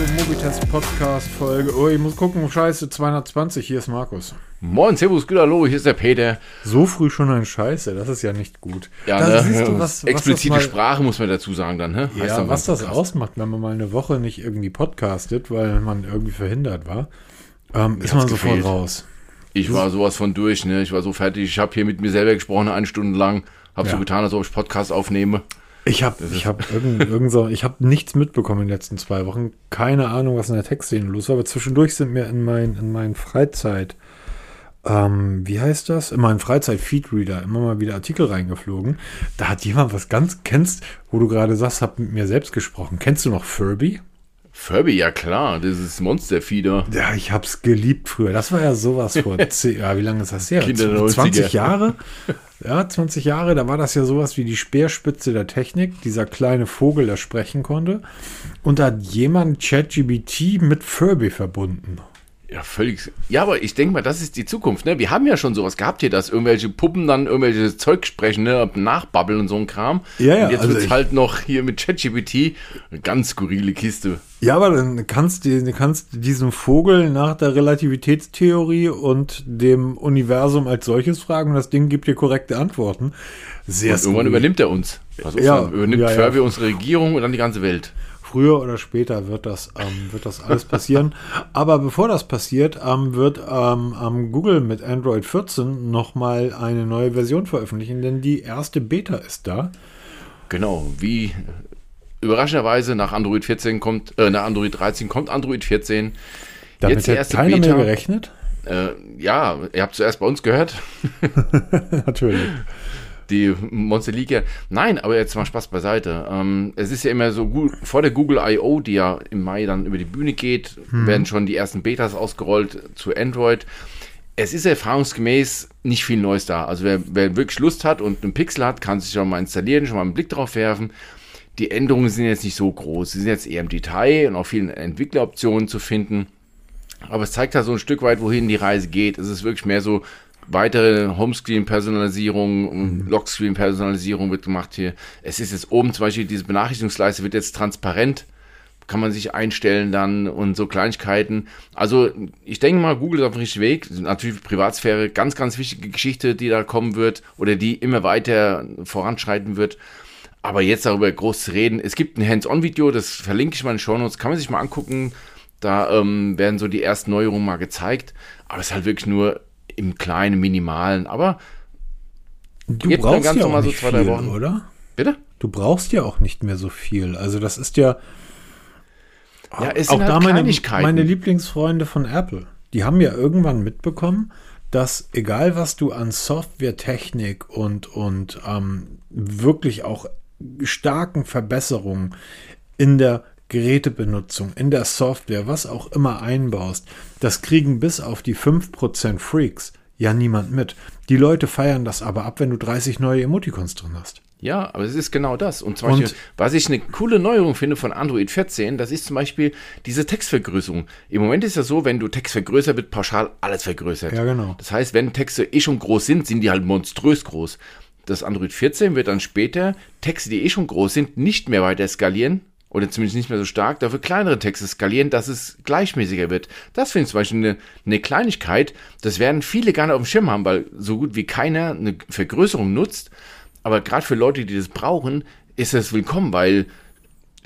zur Mobitest Podcast Folge. Oh, ich muss gucken, scheiße, 220, hier ist Markus. Moin, Servus, gut, hallo, hier ist der Peter. So früh schon ein Scheiße, das ist ja nicht gut. Ja, da ne? siehst du, was, Explizite was mal, Sprache muss man dazu sagen dann, hä? Heißt Ja, dann was das ausmacht, wenn man mal eine Woche nicht irgendwie podcastet, weil man irgendwie verhindert war, ähm, ist man sofort gefehlt. raus. Ich war sowas von durch, ne? Ich war so fertig. Ich habe hier mit mir selber gesprochen, eine Stunde lang. Hab Ja. so getan, als ob ich Podcast aufnehme. Ich habe ich hab irgend, irgend so, ich hab nichts mitbekommen in den letzten zwei Wochen. Keine Ahnung, was in der Textszene los war, aber zwischendurch sind mir in mein, in meinen Freizeit, ähm, wie heißt das? In meinen Freizeit-Feedreader immer mal wieder Artikel reingeflogen. Da hat jemand was ganz, kennst, wo du gerade sagst, hab mit mir selbst gesprochen. Kennst du noch Furby? Furby, ja klar, das ist Monsterfieder. Ja, ich hab's geliebt früher. Das war ja sowas vor, zehn, ja, wie lange ist das her? Kinder der 20 90er. Jahre? Ja, 20 Jahre, da war das ja sowas wie die Speerspitze der Technik, dieser kleine Vogel, der sprechen konnte. Und da hat jemand ChatGBT mit Furby verbunden. Ja, völlig. Ja, aber ich denke mal, das ist die Zukunft, ne? Wir haben ja schon sowas gehabt hier, dass irgendwelche Puppen dann irgendwelche Zeug sprechen, ne? Nachbabbeln und so ein Kram. Ja, ja, Und jetzt also wird's ich- halt noch hier mit ChatGPT eine ganz skurrile Kiste. Ja, aber dann kannst du du kannst diesen Vogel nach der Relativitätstheorie und dem Universum als solches fragen und das Ding gibt dir korrekte Antworten. Sehr Und irgendwann übernimmt er uns. Also Ja, übernimmt ja, ja. Furby unsere Regierung und dann die ganze Welt. Früher oder später wird das, ähm, wird das alles passieren. Aber bevor das passiert, ähm, wird ähm, Google mit Android 14 nochmal eine neue Version veröffentlichen, denn die erste Beta ist da. Genau, wie überraschenderweise nach Android 14 kommt, äh, nach Android 13 kommt Android 14. Damit Jetzt die hat erste keiner Beta. mehr gerechnet. Äh, ja, ihr habt zuerst bei uns gehört, Natürlich. Die Monster League. ja. Nein, aber jetzt mal Spaß beiseite. Ähm, es ist ja immer so gut, vor der Google I.O., die ja im Mai dann über die Bühne geht, werden schon die ersten Betas ausgerollt zu Android. Es ist erfahrungsgemäß nicht viel Neues da. Also wer, wer wirklich Lust hat und einen Pixel hat, kann sich schon mal installieren, schon mal einen Blick drauf werfen. Die Änderungen sind jetzt nicht so groß. Sie sind jetzt eher im Detail und auf vielen Entwickleroptionen zu finden. Aber es zeigt ja so ein Stück weit, wohin die Reise geht. Es ist wirklich mehr so weitere Homescreen-Personalisierung, und Lockscreen-Personalisierung wird gemacht hier. Es ist jetzt oben zum Beispiel diese Benachrichtigungsleiste wird jetzt transparent, kann man sich einstellen dann und so Kleinigkeiten. Also ich denke mal, Google ist auf dem richtigen Weg. Natürlich Privatsphäre, ganz, ganz wichtige Geschichte, die da kommen wird oder die immer weiter voranschreiten wird. Aber jetzt darüber groß zu reden, es gibt ein Hands-on-Video, das verlinke ich mal in den Shownotes, kann man sich mal angucken. Da ähm, werden so die ersten Neuerungen mal gezeigt. Aber es ist halt wirklich nur im kleinen, minimalen. Aber Du Jetzt dann brauchst ganz ja auch normal so nicht zwei, drei Wochen. oder? bitte? Du brauchst ja auch nicht mehr so viel. Also das ist ja Ja, es auch sind halt da meine, meine Lieblingsfreunde von Apple, die haben ja irgendwann mitbekommen, dass egal was du an Softwaretechnik und, und ähm, wirklich auch starken Verbesserungen in der Gerätebenutzung, in der Software, was auch immer einbaust, das kriegen bis auf die 5% Freaks ja niemand mit. Die Leute feiern das aber ab, wenn du 30 neue Emoticons drin hast. Ja, aber es ist genau das. Und zum Und- Beispiel, was ich eine coole Neuerung finde von Android 14, das ist zum Beispiel diese Textvergrößerung. Im Moment ist ja so, wenn du Text vergrößert, wird pauschal alles vergrößert. Ja, genau. Das heißt, wenn Texte eh schon groß sind, sind die halt monströs groß. Das Android 14 wird dann später Texte, die eh schon groß sind, nicht mehr weiter skalieren oder zumindest nicht mehr so stark, dafür kleinere Texte skalieren, dass es gleichmäßiger wird. Das finde ich zum Beispiel eine, eine Kleinigkeit. Das werden viele nicht auf dem Schirm haben, weil so gut wie keiner eine Vergrößerung nutzt. Aber gerade für Leute, die das brauchen, ist das willkommen, weil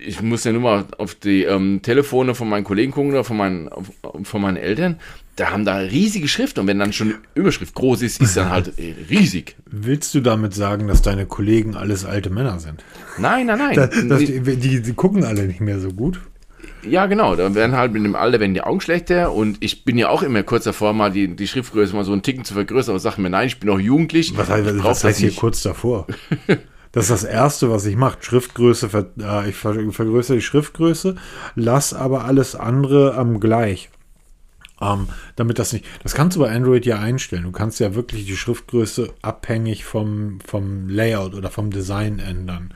ich muss ja nur mal auf die ähm, Telefone von meinen Kollegen gucken oder von meinen, auf, von meinen Eltern. Da haben da riesige Schrift und wenn dann schon Überschrift groß ist, ist dann halt äh, riesig. Willst du damit sagen, dass deine Kollegen alles alte Männer sind? Nein, nein, nein. Das, das, die, die, die gucken alle nicht mehr so gut. Ja, genau. Da werden halt mit dem Alter werden die Augen schlechter und ich bin ja auch immer kurz davor, mal die, die Schriftgröße mal so einen Ticken zu vergrößern, aber sag mir, nein, ich bin noch jugendlich. Was heißt, was heißt hier kurz davor? Das ist das Erste, was ich mache. Schriftgröße, äh, ich ver, vergrößere die Schriftgröße, lass aber alles andere am gleich. Ähm, damit das nicht. Das kannst du bei Android ja einstellen. Du kannst ja wirklich die Schriftgröße abhängig vom, vom Layout oder vom Design ändern.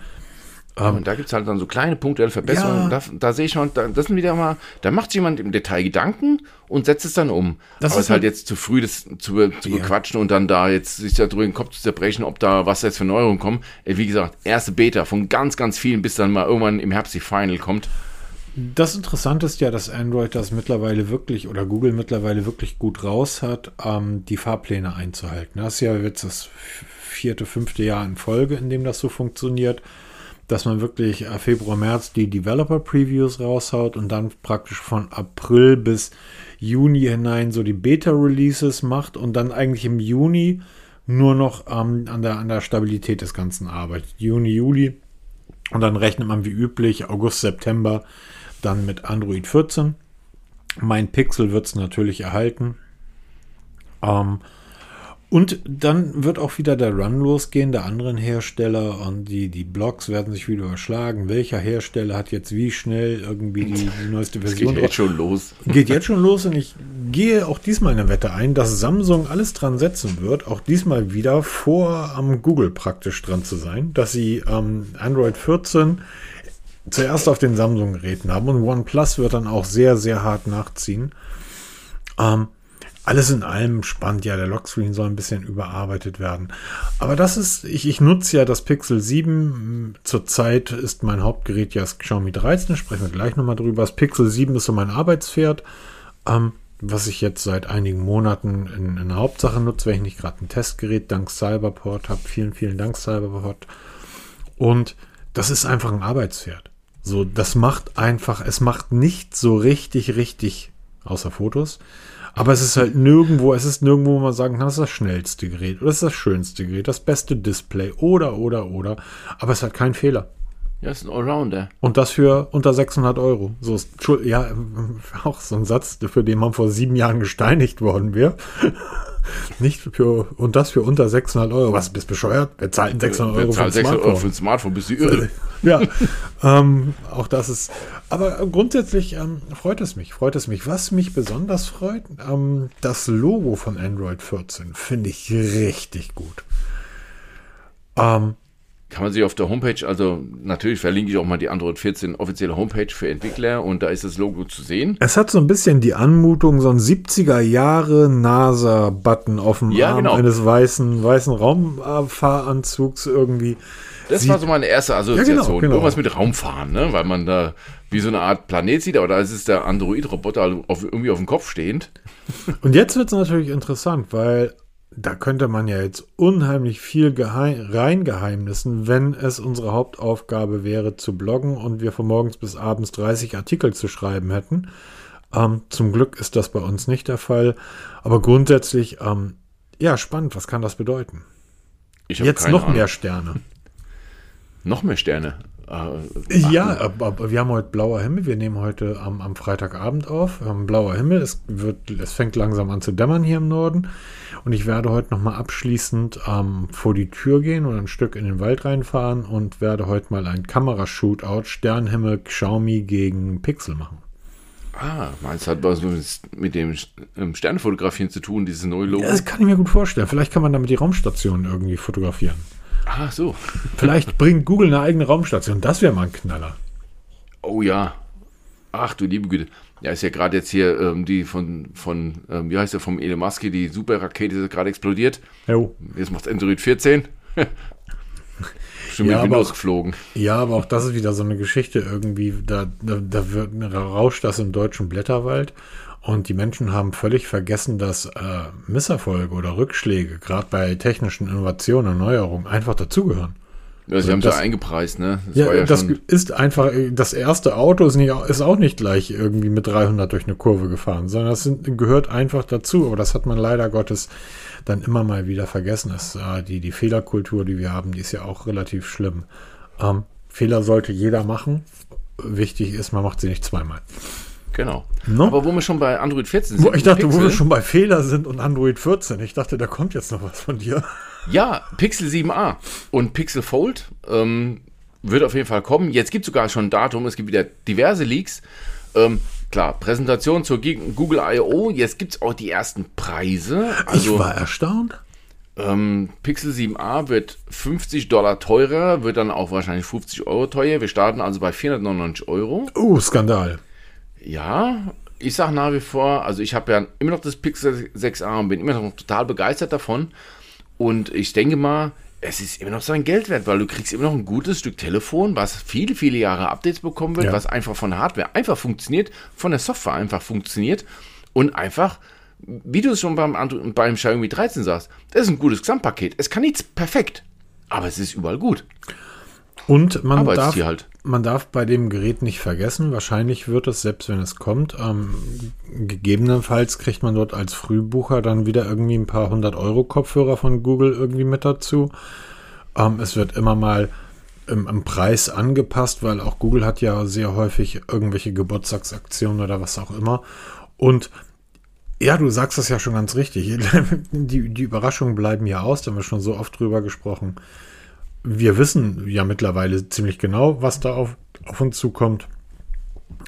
Ja, und da gibt es halt dann so kleine punktuelle Verbesserungen. Ja. Da, da sehe ich schon, da, das sind wieder mal, da macht sich jemand im Detail Gedanken und setzt es dann um. Das Aber ist es ist halt halt- jetzt zu früh, das zu, zu bequatschen und dann da jetzt sich da drüber den Kopf zu zerbrechen, ob da was jetzt für Neuerungen kommen. Wie gesagt, erste Beta von ganz, ganz vielen, bis dann mal irgendwann im Herbst die Final kommt. Das Interessante ist ja, dass Android das mittlerweile wirklich oder Google mittlerweile wirklich gut raus hat, ähm, die Fahrpläne einzuhalten. Das ist ja jetzt das vierte, fünfte Jahr in Folge, in dem das so funktioniert, dass man wirklich äh, Februar, März die Developer Previews raushaut und dann praktisch von April bis Juni hinein so die Beta Releases macht und dann eigentlich im Juni nur noch ähm, an, der, an der Stabilität des Ganzen arbeitet. Juni, Juli. Und dann rechnet man wie üblich August, September dann mit Android 14. Mein Pixel wird es natürlich erhalten. Ähm, und dann wird auch wieder der Run losgehen der anderen Hersteller und die, die Blogs werden sich wieder überschlagen. Welcher Hersteller hat jetzt wie schnell irgendwie die, die neueste Version? Das geht jetzt schon los. Geht jetzt schon los und ich gehe auch diesmal eine Wette ein, dass Samsung alles dran setzen wird, auch diesmal wieder vor am Google praktisch dran zu sein, dass sie ähm, Android 14 zuerst auf den Samsung-Geräten haben und OnePlus wird dann auch sehr, sehr hart nachziehen. Ähm, alles in allem spannend. Ja, der Lockscreen soll ein bisschen überarbeitet werden. Aber das ist, ich, ich nutze ja das Pixel 7. Zurzeit ist mein Hauptgerät ja das Xiaomi 13. Sprechen wir gleich nochmal drüber. Das Pixel 7 ist so mein Arbeitspferd, ähm, was ich jetzt seit einigen Monaten in, in der Hauptsache nutze, wenn ich nicht gerade ein Testgerät dank Cyberport habe. Vielen, vielen Dank, Cyberport. Und das ist einfach ein Arbeitspferd. So, das macht einfach, es macht nicht so richtig, richtig, außer Fotos, aber es ist halt nirgendwo, es ist nirgendwo, wo man sagen kann, das ist das schnellste Gerät oder das ist das schönste Gerät, das beste Display oder, oder, oder. Aber es hat keinen Fehler. Ja, ist ein Allrounder. Und das für unter 600 Euro. So ist, ja, auch so ein Satz, für den man vor sieben Jahren gesteinigt worden wäre. Nicht für, und das für unter 600 Euro. Was, bist bescheuert? Wer zahlt 600 Euro für ein 600 Euro für ein Smartphone? Bist du irre? Ja, ähm, auch das ist, aber grundsätzlich ähm, freut es mich, freut es mich. Was mich besonders freut, ähm, das Logo von Android 14 finde ich richtig gut. Ähm, kann man sich auf der Homepage, also natürlich verlinke ich auch mal die Android 14 offizielle Homepage für Entwickler und da ist das Logo zu sehen. Es hat so ein bisschen die Anmutung, so ein 70er Jahre NASA-Button auf dem ja, Arm genau. eines weißen, weißen Raumfahranzugs irgendwie. Das Sieht, war so meine erste Assoziation. Ja, genau, genau. Irgendwas mit Raumfahren, ne? weil man da wie so eine Art Planet sieht, aber da ist es der Android-Roboter irgendwie auf dem Kopf stehend. Und jetzt wird es natürlich interessant, weil da könnte man ja jetzt unheimlich viel reingeheimnissen, wenn es unsere Hauptaufgabe wäre zu bloggen und wir von morgens bis abends 30 Artikel zu schreiben hätten. Ähm, zum Glück ist das bei uns nicht der Fall. Aber grundsätzlich, ähm, ja, spannend. Was kann das bedeuten? jetzt noch Ahnung. mehr Sterne. Noch mehr Sterne? Äh, ja, aber, aber, wir haben heute blauer Himmel. Wir nehmen heute am, am Freitagabend auf. Wir haben blauer Himmel. Es, wird, es fängt langsam an zu dämmern hier im Norden. Und ich werde heute nochmal abschließend ähm, vor die Tür gehen und ein Stück in den Wald reinfahren und werde heute mal ein Kamerashootout Sternhimmel Xiaomi gegen Pixel machen. Ah, meinst du, hat was mit dem ähm, Sternfotografieren zu tun, dieses neue Logo? Ja, das kann ich mir gut vorstellen. Vielleicht kann man damit die Raumstation irgendwie fotografieren. Ach so. Vielleicht bringt Google eine eigene Raumstation. Das wäre mal ein Knaller. Oh ja. Ach du liebe Güte. Ja, ist ja gerade jetzt hier ähm, die von, von ähm, wie heißt der, vom Elon Musk, die Superrakete ist gerade explodiert. Jo. Jetzt macht Android 14. Schon ja, mit Windows geflogen. Ja, aber auch das ist wieder so eine Geschichte irgendwie, da, da, da wird, rauscht das im deutschen Blätterwald und die Menschen haben völlig vergessen, dass äh, Misserfolge oder Rückschläge, gerade bei technischen Innovationen und Neuerungen, einfach dazugehören. Ja, sie also haben es ja eingepreist, ne? Das, ja, ja das ist einfach, das erste Auto ist, nicht, ist, auch nicht gleich irgendwie mit 300 durch eine Kurve gefahren, sondern das sind, gehört einfach dazu. Aber das hat man leider Gottes dann immer mal wieder vergessen. Das, äh, die, die Fehlerkultur, die wir haben, die ist ja auch relativ schlimm. Ähm, Fehler sollte jeder machen. Wichtig ist, man macht sie nicht zweimal. Genau. No? Aber wo wir schon bei Android 14 sind. Wo, ich dachte, Pixel, wo wir schon bei Fehler sind und Android 14. Ich dachte, da kommt jetzt noch was von dir. Ja, Pixel 7a und Pixel Fold ähm, wird auf jeden Fall kommen. Jetzt gibt es sogar schon ein Datum. Es gibt wieder diverse Leaks. Ähm, klar, Präsentation zur Google I.O. Jetzt gibt es auch die ersten Preise. Also, ich war erstaunt. Ähm, Pixel 7a wird 50 Dollar teurer, wird dann auch wahrscheinlich 50 Euro teuer. Wir starten also bei 499 Euro. Oh, Skandal. Ja, ich sage nach wie vor, also ich habe ja immer noch das Pixel 6a und bin immer noch total begeistert davon. Und ich denke mal, es ist immer noch sein Geld wert, weil du kriegst immer noch ein gutes Stück Telefon, was viele, viele Jahre Updates bekommen wird, Ja. was einfach von der Hardware einfach funktioniert, von der Software einfach funktioniert und einfach, wie du es schon beim, beim Xiaomi 13 sagst, das ist ein gutes Gesamtpaket. Es kann nichts perfekt, aber es ist überall gut. Und man darf, halt. Man darf bei dem Gerät nicht vergessen, wahrscheinlich wird es, selbst wenn es kommt, ähm, gegebenenfalls kriegt man dort als Frühbucher dann wieder irgendwie ein paar hundert Euro Kopfhörer von Google irgendwie mit dazu. Ähm, es wird immer mal im, im Preis angepasst, weil auch Google hat ja sehr häufig irgendwelche Geburtstagsaktionen oder was auch immer. Und ja, du sagst das ja schon ganz richtig. Die, die Überraschungen bleiben ja aus, da haben wir schon so oft drüber gesprochen wir wissen ja mittlerweile ziemlich genau, was da auf, auf uns zukommt.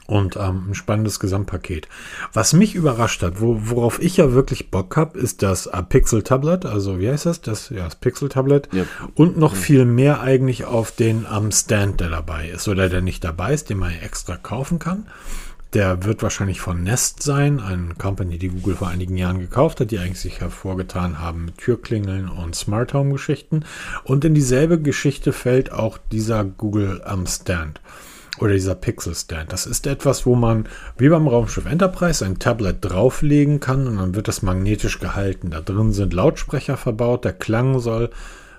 Und ähm, ein spannendes Gesamtpaket. Was mich überrascht hat, wo, worauf ich ja wirklich Bock habe, ist das äh, Pixel Tablet. Also wie heißt das? Das, ja, das Pixel Tablet. Ja. Und noch viel mehr eigentlich auf den am Stand, der dabei ist oder der nicht dabei ist, den man extra kaufen kann. Der wird wahrscheinlich von Nest sein, eine Company, die Google vor einigen Jahren gekauft hat, die eigentlich sich hervorgetan haben mit Türklingeln und Smart Home Geschichten. Und in dieselbe Geschichte fällt auch dieser Google am Stand oder dieser Pixel Stand. Das ist etwas, wo man wie beim Raumschiff Enterprise ein Tablet drauflegen kann und dann wird das magnetisch gehalten. Da drin sind Lautsprecher verbaut, der Klang soll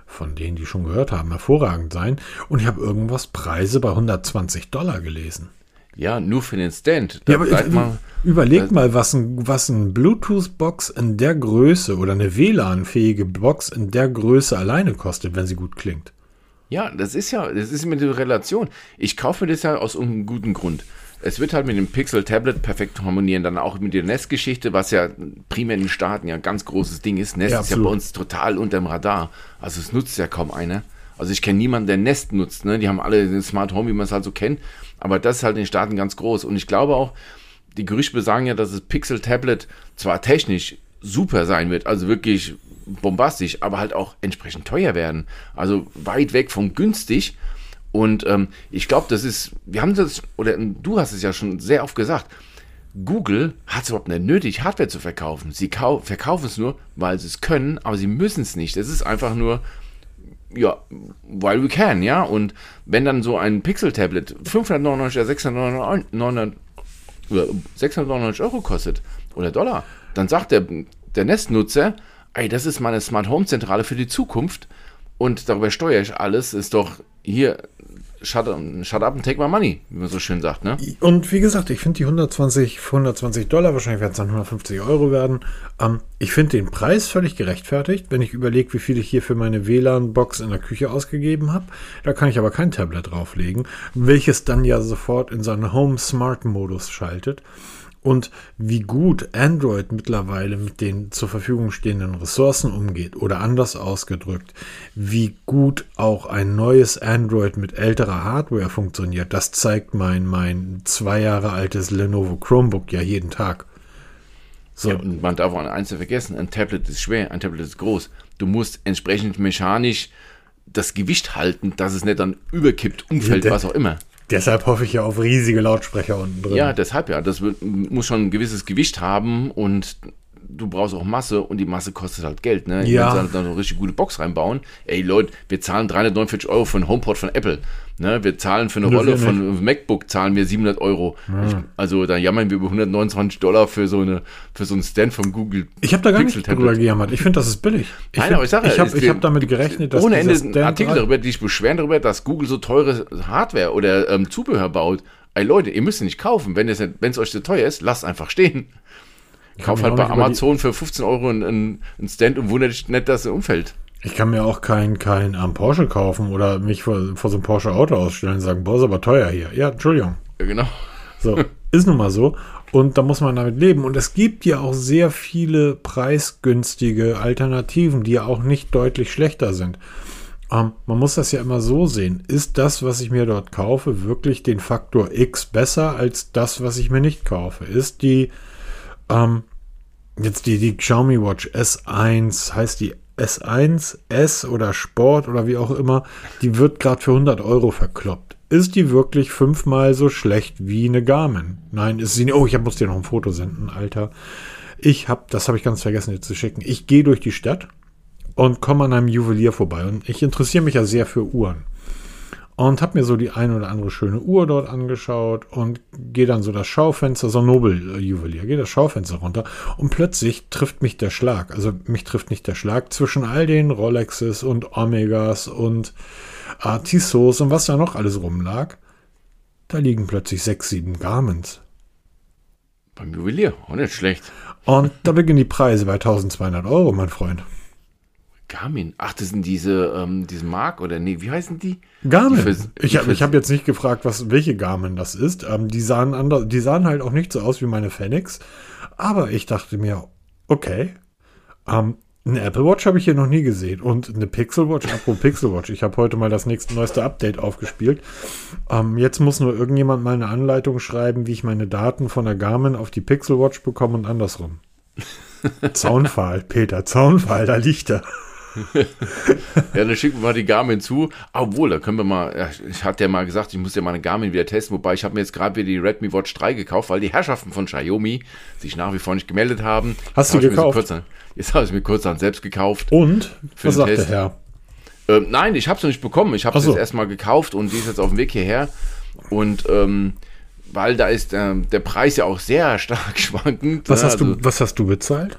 von denen, die schon gehört haben, hervorragend sein. Und ich habe irgendwas Preise bei 120 Dollar gelesen. Ja, nur für den Stand. Ja, Da aber bleibt man, überleg mal, was ein, was ein Bluetooth-Box in der Größe oder eine WLAN-fähige Box in der Größe alleine kostet, wenn sie gut klingt. Ja, das ist ja, das ist mit der Relation. Ich kaufe mir das ja aus einem guten Grund. Es wird halt mit dem Pixel Tablet perfekt harmonieren, dann auch mit der Nest-Geschichte, was ja primär in den Staaten ja ein ganz großes Ding ist. Nest Ja, ist ja bei uns total unterm Radar. Also es nutzt ja kaum einer. Also ich kenne niemanden, der Nest nutzt. Ne? Die haben alle den Smart Home, wie man es halt so kennt. Aber das ist halt in den Staaten ganz groß. Und ich glaube auch, die Gerüchte besagen ja, dass das Pixel Tablet zwar technisch super sein wird, also wirklich bombastisch, aber halt auch entsprechend teuer werden. Also weit weg von günstig. Und ähm, ich glaube, das ist, wir haben das, oder du hast es ja schon sehr oft gesagt, Google hat es überhaupt nicht nötig, Hardware zu verkaufen. Sie kau verkaufen es nur, weil sie es können, aber sie müssen es nicht. Es ist einfach nur, ja, weil we can, ja. Und wenn dann so ein Pixel-Tablet 599 oder 699, oder 699 Euro kostet oder Dollar, dann sagt der, der Nestnutzer, ey, das ist meine Smart Home Zentrale für die Zukunft und darüber steuere ich alles, ist doch hier, shut, shut up and take my money, wie man so schön sagt, ne? Und wie gesagt, ich finde die 120, 120 Dollar, wahrscheinlich werden es dann 150 Euro werden. Ähm, ich finde den Preis völlig gerechtfertigt, wenn ich überlege, wie viel ich hier für meine WLAN-Box in der Küche ausgegeben habe. Da kann ich aber kein Tablet drauflegen, welches dann ja sofort in seinen Home Smart Modus schaltet. Und wie gut Android mittlerweile mit den zur Verfügung stehenden Ressourcen umgeht oder anders ausgedrückt, wie gut auch ein neues Android mit älterer Hardware funktioniert, das zeigt mein, mein zwei Jahre altes Lenovo Chromebook ja jeden Tag. So, Ja, und man darf auch eins nicht vergessen, ein Tablet ist schwer, ein Tablet ist groß. Du musst entsprechend mechanisch das Gewicht halten, dass es nicht dann überkippt, umfällt, Ja, was auch immer. Deshalb hoffe ich ja auf riesige Lautsprecher unten drin. Ja, deshalb ja. Das wird, muss schon ein gewisses Gewicht haben und du brauchst auch Masse und die Masse kostet halt Geld. Ne? Ja. Wenn sie dann so eine richtig gute Box reinbauen. Ey Leute, wir zahlen 349 Euro für einen HomePod von Apple. Ne? Wir zahlen für eine Nur Rolle von MacBook zahlen wir 700 Euro. Ich, also da jammern wir über 129 Dollar für so eine für so einen Stand von Google. Ich habe da gar nicht drüber gejammert. Ich finde, das ist billig. Ich, Nein, find- aber ich sage, ich habe es- hab damit gerechnet, dass ohne Ende Stand Artikel rein- darüber, die sich beschweren darüber, dass Google so teure Hardware oder ähm, Zubehör baut. Ey Leute, ihr müsst nicht kaufen. Wenn es wenn es euch zu teuer ist, lasst einfach stehen. Kauf halt bei Amazon für 15 Euro einen, einen Stand und wundert dich nicht, dass er umfällt. Ich kann mir auch kein, kein ähm, Porsche kaufen oder mich vor, vor so einem Porsche Auto ausstellen und sagen, boah, ist aber teuer hier. Ja, Entschuldigung. Ja, genau. So, ist nun mal so. Und da muss man damit leben. Und es gibt ja auch sehr viele preisgünstige Alternativen, die ja auch nicht deutlich schlechter sind. Ähm, man muss das ja immer so sehen. Ist das, was ich mir dort kaufe, wirklich den Faktor X besser als das, was ich mir nicht kaufe? Ist die, ähm, jetzt die, die Xiaomi Watch S1, heißt die S1, S oder Sport oder wie auch immer, die wird gerade für 100 Euro verkloppt. Ist die wirklich fünfmal so schlecht wie eine Garmin? Nein, ist sie nicht. Oh, ich muss dir noch ein Foto senden, Alter. Ich habe, das habe ich ganz vergessen dir zu schicken. Ich gehe durch die Stadt und komme an einem Juwelier vorbei. Und ich interessiere mich ja sehr für Uhren. Und habe mir so die eine oder andere schöne Uhr dort angeschaut und gehe dann so das Schaufenster, so ein Nobel-Juwelier, gehe das Schaufenster runter und plötzlich trifft mich der Schlag. Also mich trifft nicht der Schlag zwischen all den Rolexes und Omegas und Tissot und was da noch alles rumlag. Da liegen plötzlich sechs, sieben Garments. Beim Juwelier, auch nicht schlecht. Und da beginnen die Preise bei 1200 Euro, mein Freund. Garmin. Ach, das sind diese, ähm, diese Mark oder nee, wie heißen die? Garmin. Fürs- ich habe hab jetzt nicht gefragt, was, welche Garmin das ist. Ähm, die, sahen ander, die sahen halt auch nicht so aus wie meine Fenix. Aber ich dachte mir, okay. Ähm, eine Apple Watch habe ich hier noch nie gesehen. Und eine Pixel Watch, apropos Pixel Watch. Ich habe heute mal das nächste neueste Update aufgespielt. Ähm, jetzt muss nur irgendjemand mal eine Anleitung schreiben, wie ich meine Daten von der Garmin auf die Pixel Watch bekomme und andersrum. Zaunpfahl, Peter, Zaunpfahl, da liegt er. Ja, dann schicken wir mal die Garmin zu. Obwohl, da können wir mal, ich hatte ja mal gesagt, ich muss ja meine Garmin wieder testen, wobei ich habe mir jetzt gerade wieder die Redmi Watch 3 gekauft, weil die Herrschaften von Xiaomi sich nach wie vor nicht gemeldet haben. Hast Jetzt du hab gekauft? kurz an- jetzt habe ich mir kurz an selbst gekauft. Und? Für Was den sagt der Test. Herr? Ähm, nein, ich habe es noch nicht bekommen. Ich habe es so. jetzt erstmal gekauft und die ist jetzt auf dem Weg hierher. Und ähm, weil da ist ähm, der Preis ja auch sehr stark schwankend. Was ne? hast, Also, du, was hast du bezahlt?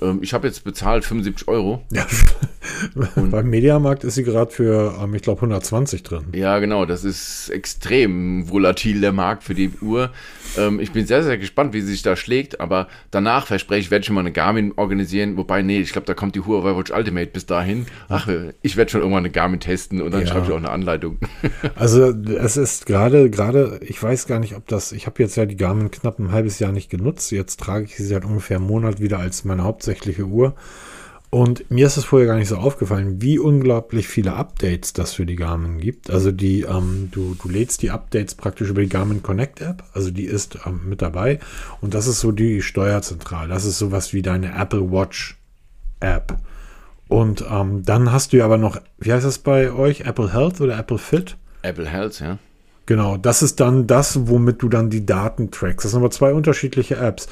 Ähm, ich habe jetzt bezahlt 75 Euro. Ja. Beim Mediamarkt ist sie gerade für, ähm, ich glaube, 120 drin. Ja, genau, das ist extrem volatil, der Markt für die Uhr. Ähm, ich bin sehr, sehr gespannt, wie sie sich da schlägt, aber danach verspreche ich, werde ich schon mal eine Garmin organisieren, wobei, nee, ich glaube, da kommt die Huawei Watch Ultimate bis dahin. Ach, ich werde schon irgendwann eine Garmin testen und dann Ja. schreibe ich auch eine Anleitung. Also es ist gerade, gerade, ich weiß gar nicht, ob das, ich habe jetzt ja die Garmin knapp ein halbes Jahr nicht genutzt. Jetzt trage ich sie seit ungefähr einem Monat wieder als meine hauptsächliche Uhr. Und mir ist es vorher gar nicht so aufgefallen, wie unglaublich viele Updates das für die Garmin gibt. Also die, ähm, du, du lädst die Updates praktisch über die Garmin Connect App, also die ist ähm, mit dabei. Und das ist so die Steuerzentrale. Das ist sowas wie deine Apple Watch App. Und ähm, dann hast du ja aber noch, wie heißt das bei euch? Apple Health oder Apple Fit? Apple Health, ja. Genau, das ist dann das, womit du dann die Daten trackst. Das sind aber zwei unterschiedliche Apps.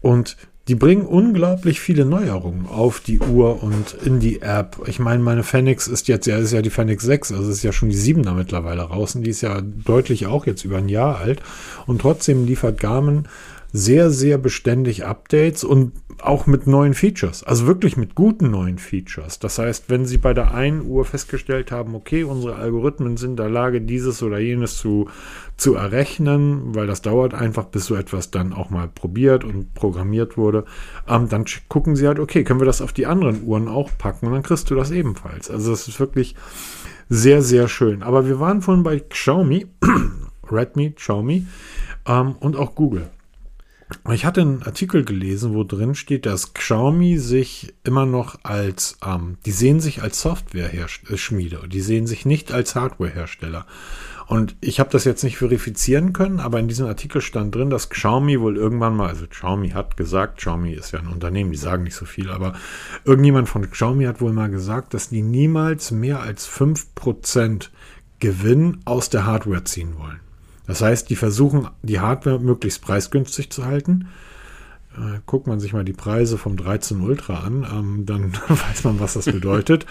Und die bringen unglaublich viele Neuerungen auf die Uhr und in die App. Ich meine, meine Fenix ist jetzt, ja, ist ja die Fenix 6, also ist ja schon die 7er mittlerweile raus und die ist ja deutlich auch jetzt über ein Jahr alt. Und trotzdem liefert Garmin sehr, sehr beständig Updates und auch mit neuen Features. Also wirklich mit guten neuen Features. Das heißt, wenn Sie bei der einen Uhr festgestellt haben, okay, unsere Algorithmen sind in der Lage, dieses oder jenes zu, zu errechnen, weil das dauert einfach, bis so etwas dann auch mal probiert und programmiert wurde, ähm, dann gucken Sie halt, okay, können wir das auf die anderen Uhren auch packen und dann kriegst du das ebenfalls. Also es ist wirklich sehr, sehr schön. Aber wir waren vorhin bei Xiaomi, Redmi, Xiaomi ähm, und auch Google. Ich hatte einen Artikel gelesen, wo drin steht, dass Xiaomi sich immer noch als, ähm, die sehen sich als Softwareschmiede, die sehen sich nicht als Hardwarehersteller. Und ich habe das jetzt nicht verifizieren können, aber in diesem Artikel stand drin, dass Xiaomi wohl irgendwann mal, also Xiaomi hat gesagt, Xiaomi ist ja ein Unternehmen, die sagen nicht so viel, aber irgendjemand von Xiaomi hat wohl mal gesagt, dass die niemals mehr als 5% Gewinn aus der Hardware ziehen wollen. Das heißt, die versuchen, die Hardware möglichst preisgünstig zu halten. Äh, guckt man sich mal die Preise vom 13 Ultra an, ähm, dann weiß man, was das bedeutet.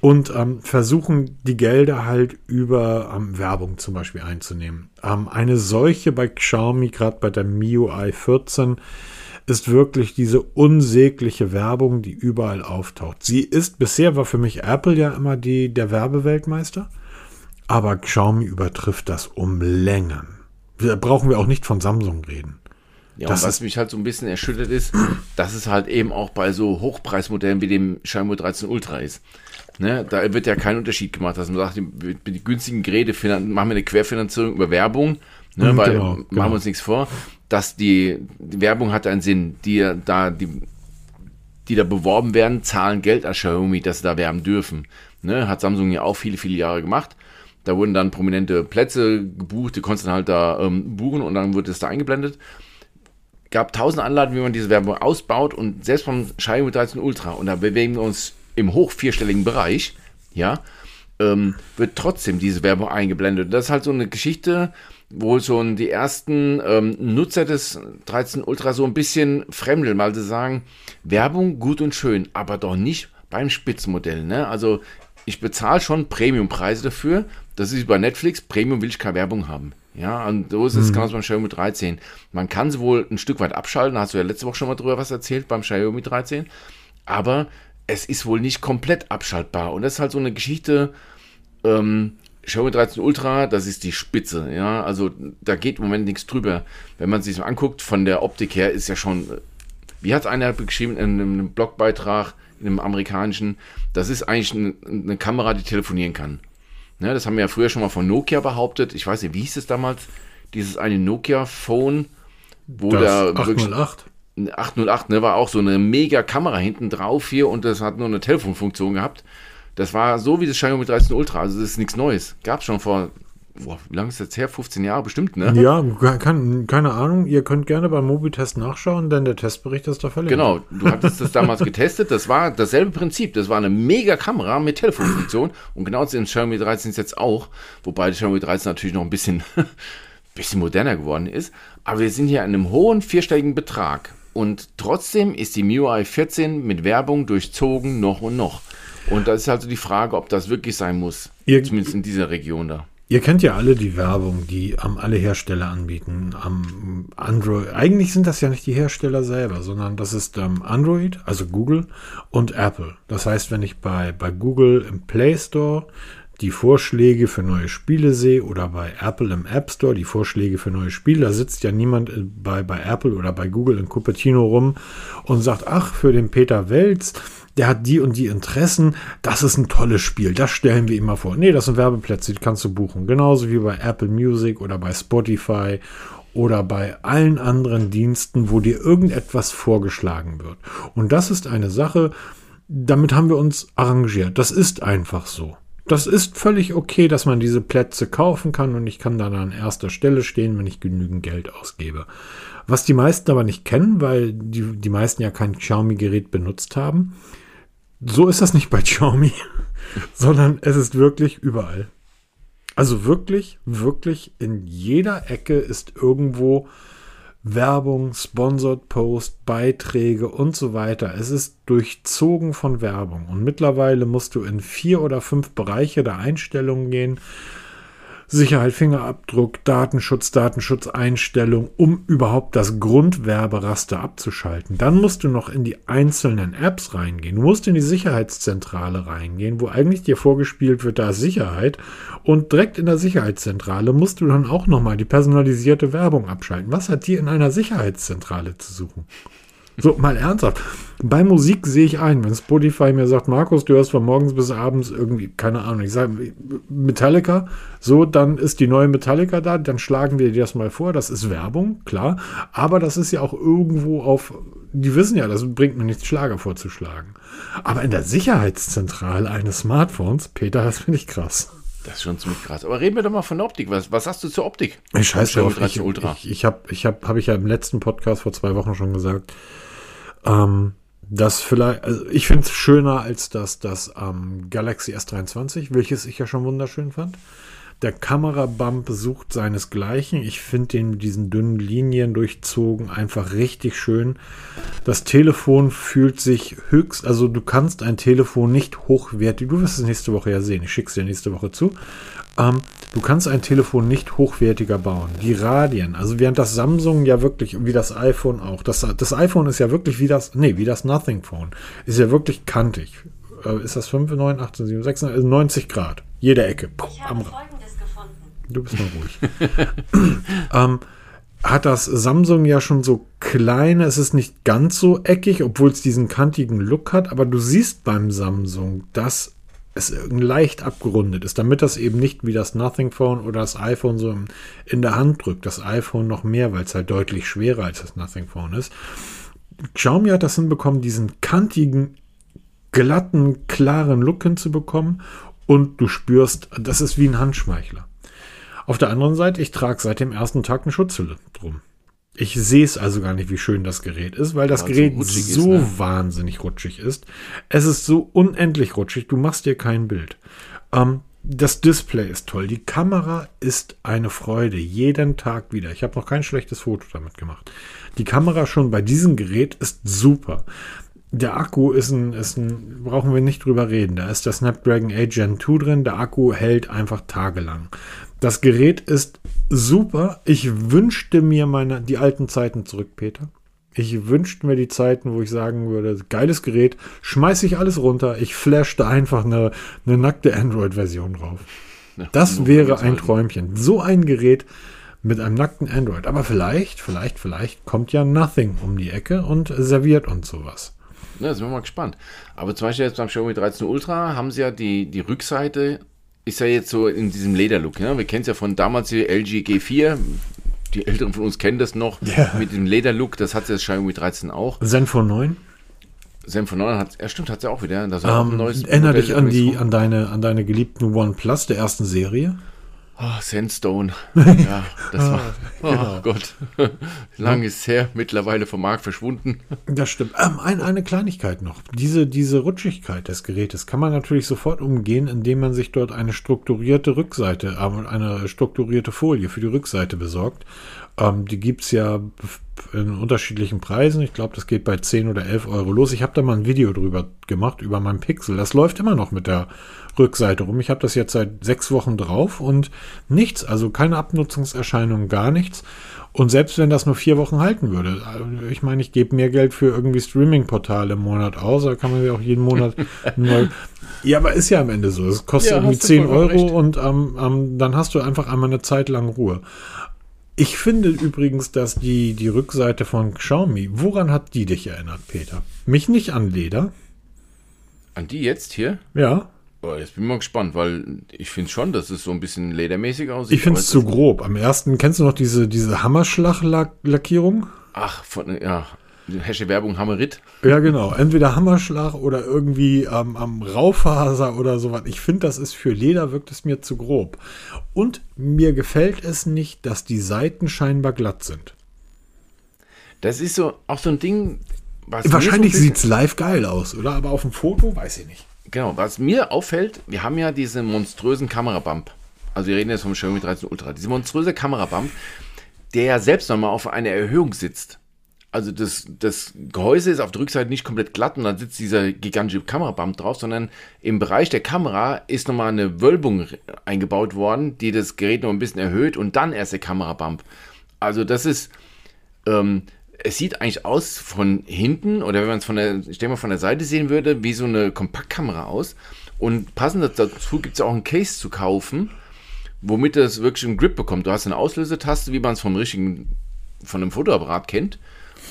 Und ähm, versuchen, die Gelder halt über ähm, Werbung zum Beispiel einzunehmen. Ähm, eine solche bei Xiaomi, gerade bei der MIUI 14, ist wirklich diese unsägliche Werbung, die überall auftaucht. Sie ist, bisher war für mich Apple ja immer die, der Werbeweltmeister. Aber Xiaomi übertrifft das um Längen. Da brauchen wir auch nicht von Samsung reden. Ja, Das und was mich halt so ein bisschen erschüttert ist, dass es halt eben auch bei so Hochpreismodellen wie dem Xiaomi 13 Ultra ist. Ne, da wird ja kein Unterschied gemacht, dass man sagt, die, die günstigen Geräte machen wir eine Querfinanzierung über Werbung, ne, Mhm, weil genau, machen genau. wir uns nichts vor, dass die, die Werbung hat einen Sinn, die da die die da beworben werden, zahlen Geld an Xiaomi, dass sie da werben dürfen. Ne, hat Samsung ja auch viele, viele Jahre gemacht. Da wurden dann prominente Plätze gebucht, die konntest du halt da ähm, buchen und dann wurde es da eingeblendet. Gab tausend Anleitungen, wie man diese Werbung ausbaut und selbst vom Xiaomi 13 Ultra, und da bewegen wir uns im hoch vierstelligen Bereich, ja, ähm, wird trotzdem diese Werbung eingeblendet. Das ist halt so eine Geschichte, wo schon die ersten ähm, Nutzer des 13 Ultra so ein bisschen fremdeln, weil sie sagen, Werbung gut und schön, aber doch nicht beim Spitzenmodell. Ne? Also ich bezahle schon Premiumpreise dafür. Das ist bei Netflix. Premium will ich keine Werbung haben. Ja, und so ist es mhm. genauso beim Xiaomi 13. Man kann sie wohl ein Stück weit abschalten. Da hast du ja letzte Woche schon mal drüber was erzählt beim Xiaomi 13. Aber es ist wohl nicht komplett abschaltbar. Und das ist halt so eine Geschichte. Ähm, Xiaomi 13 Ultra, das ist die Spitze. Ja, also da geht im Moment nichts drüber. Wenn man sich so anguckt, von der Optik her ist ja schon. Wie hat es einer geschrieben in einem Blogbeitrag, in einem amerikanischen? Das ist eigentlich eine, eine Kamera, die telefonieren kann. Ne, das haben wir ja früher schon mal von Nokia behauptet. Ich weiß nicht, wie hieß es damals? Dieses eine Nokia-Phone, wo das da 808. 808, ne, war auch so eine mega Kamera hinten drauf hier und das hat nur eine Telefonfunktion gehabt. Das war so wie das Xiaomi 13 Ultra, also das ist nichts Neues. Gab es schon vor boah, wie lange ist das her? 15 Jahre bestimmt, ne? Ja, kann, keine Ahnung. Ihr könnt gerne beim Mobitest nachschauen, denn der Testbericht ist da verlinkt. Genau, du hattest das damals getestet. Das war dasselbe Prinzip. Das war eine mega Kamera mit Telefonfunktion. Und genau das in Xiaomi 13 ist jetzt auch. Wobei die Xiaomi 13 natürlich noch ein bisschen, bisschen moderner geworden ist. Aber wir sind hier an einem hohen vierstelligen Betrag. Und trotzdem ist die MIUI 14 mit Werbung durchzogen noch und noch. Und da ist also die Frage, ob das wirklich sein muss. Ihr, zumindest in dieser Region da. Ihr kennt ja alle die Werbung, die am alle Hersteller anbieten. Am Android. Eigentlich sind das ja nicht die Hersteller selber, sondern das ist ähm, Android, also Google und Apple. Das heißt, wenn ich bei, bei Google im Play Store die Vorschläge für neue Spiele sehe oder bei Apple im App Store die Vorschläge für neue Spiele, da sitzt ja niemand äh, bei, bei Apple oder bei Google in Cupertino rum und sagt, ach, für den Peter Welz, der hat die und die Interessen, das ist ein tolles Spiel, das stellen wir ihm mal vor. Nee, das sind Werbeplätze, die kannst du buchen. Genauso wie bei Apple Music oder bei Spotify oder bei allen anderen Diensten, wo dir irgendetwas vorgeschlagen wird. Und das ist eine Sache, damit haben wir uns arrangiert. Das ist einfach so. Das ist völlig okay, dass man diese Plätze kaufen kann und ich kann dann an erster Stelle stehen, wenn ich genügend Geld ausgebe. Was die meisten aber nicht kennen, weil die, die meisten ja kein Xiaomi-Gerät benutzt haben, so ist das nicht bei Xiaomi, sondern es ist wirklich überall. Also wirklich, wirklich in jeder Ecke ist irgendwo Werbung, Sponsored Post, Beiträge und so weiter. Es ist durchzogen von Werbung. Und mittlerweile musst du in vier oder fünf Bereiche der Einstellungen gehen. Sicherheit, Fingerabdruck, Datenschutz, Datenschutzeinstellung, um überhaupt das Grundwerberaster abzuschalten. Dann musst du noch in die einzelnen Apps reingehen. Du musst in die Sicherheitszentrale reingehen, wo eigentlich dir vorgespielt wird, da ist Sicherheit. Und direkt in der Sicherheitszentrale musst du dann auch nochmal die personalisierte Werbung abschalten. Was hat die in einer Sicherheitszentrale zu suchen? So, mal ernsthaft. Bei Musik sehe ich ein, wenn Spotify mir sagt, Markus, du hörst von morgens bis abends irgendwie, keine Ahnung, ich sage Metallica, so, dann ist die neue Metallica da, dann schlagen wir dir das mal vor, das ist Werbung, klar, aber das ist ja auch irgendwo auf, die wissen ja, das bringt mir nichts, Schlager vorzuschlagen. Aber in der Sicherheitszentrale eines Smartphones, Peter, das finde ich krass. Das ist schon ziemlich krass. Aber reden wir doch mal von der Optik. Was, was hast du zur Optik? Ich scheiß drauf. Ich, ich, ich habe, ich hab, hab ich ja im letzten Podcast vor zwei Wochen schon gesagt, ähm, das vielleicht, also ich finde es schöner als das, das ähm, Galaxy S23, welches ich ja schon wunderschön fand. Der Kamerabump sucht seinesgleichen. Ich finde den mit diesen dünnen Linien durchzogen einfach richtig schön. Das Telefon fühlt sich höchst, also du kannst ein Telefon nicht hochwertig, du wirst es nächste Woche ja sehen, ich schicke es dir nächste Woche zu. Ähm, du kannst ein Telefon nicht hochwertiger bauen. Die Radien, also während das Samsung ja wirklich, wie das iPhone auch, das, das iPhone ist ja wirklich wie das, nee, wie das Nothing Phone, ist ja wirklich kantig. Äh, ist das 5, 9, 18, 7, 6, 90 Grad. Jede Ecke. Ich habe folgendes gefunden. Du bist mal ruhig. ähm, hat das Samsung ja schon so kleine, es ist nicht ganz so eckig, obwohl es diesen kantigen Look hat, aber du siehst beim Samsung, dass es leicht abgerundet ist, damit das eben nicht wie das Nothing Phone oder das iPhone so in der Hand drückt. Das iPhone noch mehr, weil es halt deutlich schwerer als das Nothing Phone ist. Xiaomi hat das hinbekommen, diesen kantigen, glatten, klaren Look hinzubekommen und du spürst, das ist wie ein Handschmeichler. Auf der anderen Seite, ich trage seit dem ersten Tag eine Schutzhülle drum. Ich sehe es also gar nicht, wie schön das Gerät ist, weil das Gerät so, so ist, ne? wahnsinnig rutschig ist. Es ist so unendlich rutschig, du machst dir kein Bild. Ähm, das Display ist toll. Die Kamera ist eine Freude. Jeden Tag wieder. Ich habe noch kein schlechtes Foto damit gemacht. Die Kamera schon bei diesem Gerät ist super. der Akku ist ein, ist ein, brauchen wir nicht drüber reden. Da ist der Snapdragon 8 Gen 2 drin. Der Akku hält einfach tagelang. Das Gerät ist super. Ich wünschte mir meine, die alten Zeiten zurück, Peter. Ich wünschte mir die Zeiten, wo ich sagen würde, geiles Gerät, schmeiße ich alles runter, ich flash da einfach eine, eine nackte Android-Version drauf. Ja, das wäre ein Träumchen. So ein Gerät mit einem nackten Android. Aber vielleicht, vielleicht, vielleicht kommt ja Nothing um die Ecke und serviert uns sowas. Ja, sind wir mal gespannt. Aber zum Beispiel jetzt beim Xiaomi 13 Ultra haben sie ja die, die Rückseite, ist ja jetzt so in diesem Lederlook. Ja? Wir kennen es ja von damals die LG G4. Die Älteren von uns kennen das noch ja. mit dem Lederlook. Das hat das Xiaomi 13 auch. Zenfone 9? Zenfone 9 hat, ja stimmt, hat sie auch wieder. Das um, auch ein ähm, neues erinnere dich an, die, an, deine, an deine geliebten OnePlus der ersten Serie? Oh, Sandstone. Ja, das war. Oh genau. Gott. Lang ist her, mittlerweile vom Markt verschwunden. Das stimmt. Ähm, ein, eine Kleinigkeit noch. Diese, diese Rutschigkeit des Gerätes kann man natürlich sofort umgehen, indem man sich dort eine strukturierte Rückseite, äh, eine strukturierte Folie für die Rückseite besorgt. Ähm, die gibt es ja in unterschiedlichen Preisen. Ich glaube, das geht bei 10 oder 11 Euro los. Ich habe da mal ein Video drüber gemacht, über mein Pixel. Das läuft immer noch mit der Rückseite rum. Ich habe das jetzt seit sechs Wochen drauf und nichts, also keine Abnutzungserscheinungen, gar nichts. Und selbst wenn das nur vier Wochen halten würde, äh, ich meine, ich gebe mehr Geld für irgendwie Streaming-Portale im Monat aus, da kann man ja auch jeden Monat neu. Ja, aber ist ja am Ende so. Es kostet ja, irgendwie 10 Euro recht. und ähm, ähm, dann hast du einfach einmal eine Zeit lang Ruhe. Ich finde übrigens, dass die, die Rückseite von Xiaomi, woran hat die dich erinnert, Peter? Mich nicht an Leder. An die jetzt hier? Ja. Boah, jetzt bin ich mal gespannt, weil ich finde schon, dass es so ein bisschen ledermäßig aussieht. Ich finde es zu grob. Am ersten, kennst du noch diese, diese Hammerschlag-Lackierung? Ach, von, ja, Hasche Werbung Hammerit. Ja, genau. Entweder Hammerschlag oder irgendwie ähm, am Raufaser oder sowas. Ich finde, das ist für Leder wirkt es mir zu grob. Und mir gefällt es nicht, dass die Seiten scheinbar glatt sind. Das ist so auch so ein Ding. Wahrscheinlich so sieht es live geil aus, oder? Aber auf dem Foto weiß ich nicht. Genau, was mir auffällt, wir haben ja diesen monströsen Kamerabump. Also wir reden jetzt vom Xiaomi 13 Ultra. Diese monströse Kamerabump, der ja selbst nochmal auf einer Erhöhung sitzt also das, das Gehäuse ist auf der Rückseite nicht komplett glatt und dann sitzt dieser gigantische Kamerabump drauf, sondern im Bereich der Kamera ist nochmal eine Wölbung eingebaut worden, die das Gerät noch ein bisschen erhöht und dann erst der Kamerabump. Also das ist, ähm, es sieht eigentlich aus von hinten oder wenn man es von der, ich mal von der Seite sehen würde, wie so eine Kompaktkamera aus. Und passend dazu gibt es auch ein Case zu kaufen, womit es wirklich einen Grip bekommt. Du hast eine Auslösetaste, wie man es vom richtigen, von einem Fotoapparat kennt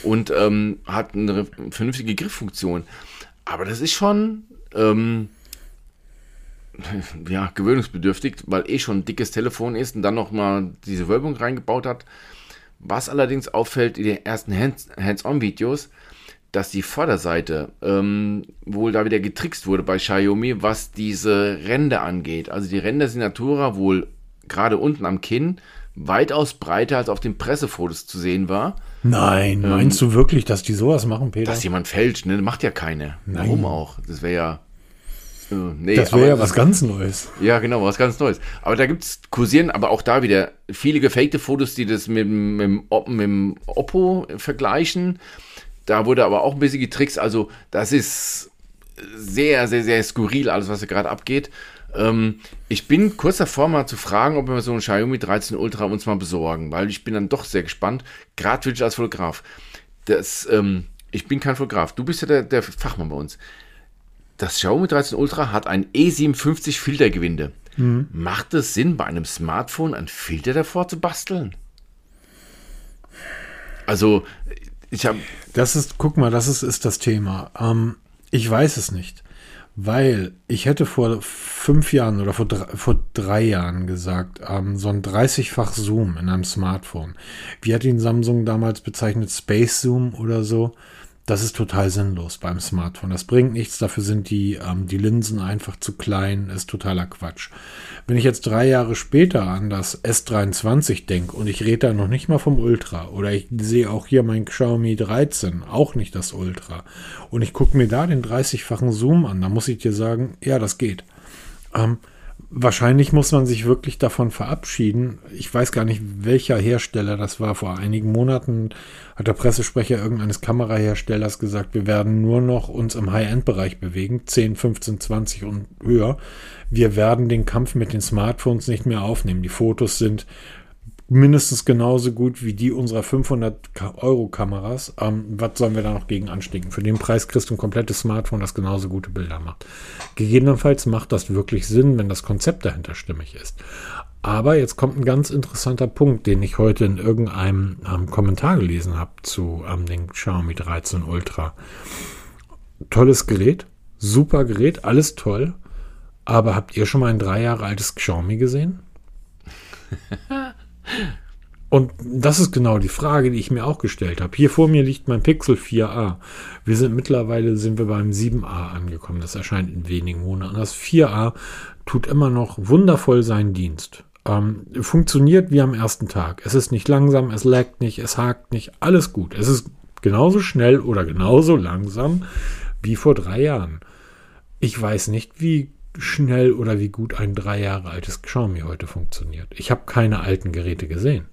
und ähm, hat eine vernünftige Grifffunktion. Aber das ist schon ähm, ja, gewöhnungsbedürftig, weil eh schon ein dickes Telefon ist und dann nochmal diese Wölbung reingebaut hat. Was allerdings auffällt in den ersten Hands-on-Videos, dass die Vorderseite ähm, wohl da wieder getrickst wurde bei Xiaomi, was diese Ränder angeht. Also die Ränder sind Natura wohl gerade unten am Kinn weitaus breiter als auf den Pressefotos zu sehen war. Nein, ähm, meinst du wirklich, dass die sowas machen, Peter? Dass jemand fälscht, ne? Macht ja keine. Nein. Warum auch? Das wäre ja. Nee, das wäre ja was ganz Neues. Ja, genau, was ganz Neues. Aber da gibt es kursieren, aber auch da wieder viele gefakte Fotos, die das mit, mit, mit dem Oppo vergleichen. Da wurde aber auch ein bisschen getrickst. Also, das ist sehr, sehr, sehr skurril, alles, was da gerade abgeht. Ähm, ich bin kurz davor mal zu fragen, ob wir so ein Xiaomi 13 Ultra uns mal besorgen, weil ich bin dann doch sehr gespannt, gerade als Fotograf. Das, ähm, ich bin kein Fotograf, du bist ja der, der Fachmann bei uns. Das Xiaomi 13 Ultra hat ein E57 Filtergewinde. Mhm. Macht es Sinn, bei einem Smartphone einen Filter davor zu basteln? Also, ich habe. Das ist, guck mal, das ist, ist das Thema. Ähm, ich weiß es nicht. Weil ich hätte vor fünf Jahren oder vor drei, vor drei Jahren gesagt, ähm, so ein 30-fach Zoom in einem Smartphone. Wie hat ihn Samsung damals bezeichnet? Space Zoom oder so. Das ist total sinnlos beim Smartphone. Das bringt nichts, dafür sind die, ähm, die Linsen einfach zu klein, ist totaler Quatsch. Wenn ich jetzt drei Jahre später an das S23 denke und ich rede da noch nicht mal vom Ultra oder ich sehe auch hier mein Xiaomi 13, auch nicht das Ultra und ich gucke mir da den 30-fachen Zoom an, dann muss ich dir sagen, ja, das geht. Ähm, Wahrscheinlich muss man sich wirklich davon verabschieden. Ich weiß gar nicht, welcher Hersteller das war. Vor einigen Monaten hat der Pressesprecher irgendeines Kameraherstellers gesagt, wir werden nur noch uns im High-End-Bereich bewegen, 10, 15, 20 und höher. Wir werden den Kampf mit den Smartphones nicht mehr aufnehmen. Die Fotos sind mindestens genauso gut wie die unserer 500 Euro Kameras. Ähm, was sollen wir da noch gegen anstinken? Für den Preis kriegst du ein komplettes Smartphone, das genauso gute Bilder macht. Gegebenenfalls macht das wirklich Sinn, wenn das Konzept dahinter stimmig ist. Aber jetzt kommt ein ganz interessanter Punkt, den ich heute in irgendeinem ähm, Kommentar gelesen habe zu ähm, dem Xiaomi 13 Ultra. Tolles Gerät, super Gerät, alles toll. Aber habt ihr schon mal ein drei Jahre altes Xiaomi gesehen? Und das ist genau die Frage, die ich mir auch gestellt habe. Hier vor mir liegt mein Pixel 4a. Wir sind mittlerweile sind wir beim 7a angekommen. Das erscheint in wenigen Monaten. Das 4a tut immer noch wundervoll seinen Dienst. Ähm, funktioniert wie am ersten Tag. Es ist nicht langsam, es laggt nicht, es hakt nicht. Alles gut. Es ist genauso schnell oder genauso langsam wie vor drei Jahren. Ich weiß nicht, wie schnell oder wie gut ein drei Jahre altes Xiaomi heute funktioniert. Ich habe keine alten Geräte gesehen.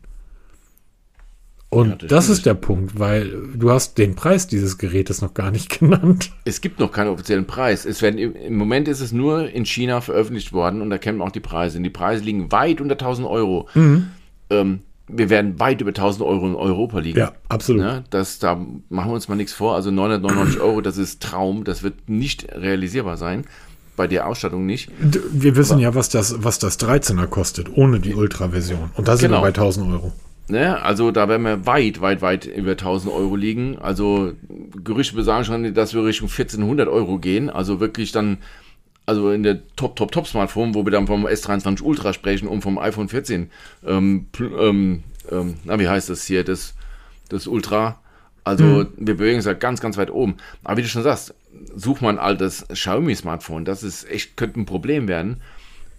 Und ja, das, das ist der Punkt, weil du hast den Preis dieses Gerätes noch gar nicht genannt. Es gibt noch keinen offiziellen Preis. Es werden, Im Moment ist es nur in China veröffentlicht worden und da kennen wir auch die Preise. Und die Preise liegen weit unter 1000 Euro. Mhm. Ähm, wir werden weit über 1000 Euro in Europa liegen. Ja, absolut. Ja, das, da machen wir uns mal nichts vor. Also 999 Euro, das ist Traum. Das wird nicht realisierbar sein bei der Ausstattung nicht. Wir wissen Aber, ja, was das, was das 13er kostet, ohne die Ultra-Version. Und da sind genau. wir bei 1000 Euro. Ne, also da werden wir weit, weit, weit über 1000 Euro liegen. Also Gerüchte besagen schon, dass wir Richtung 1400 Euro gehen. Also wirklich dann, also in der Top, Top, Top Smartphone, wo wir dann vom S23 Ultra sprechen und vom iPhone 14. Ähm, ähm, ähm, na, wie heißt das hier? Das, das Ultra. Also mhm. wir bewegen uns ja ganz, ganz weit oben. Aber wie du schon sagst, such mal ein altes Xiaomi-Smartphone. Das ist echt, könnte ein Problem werden.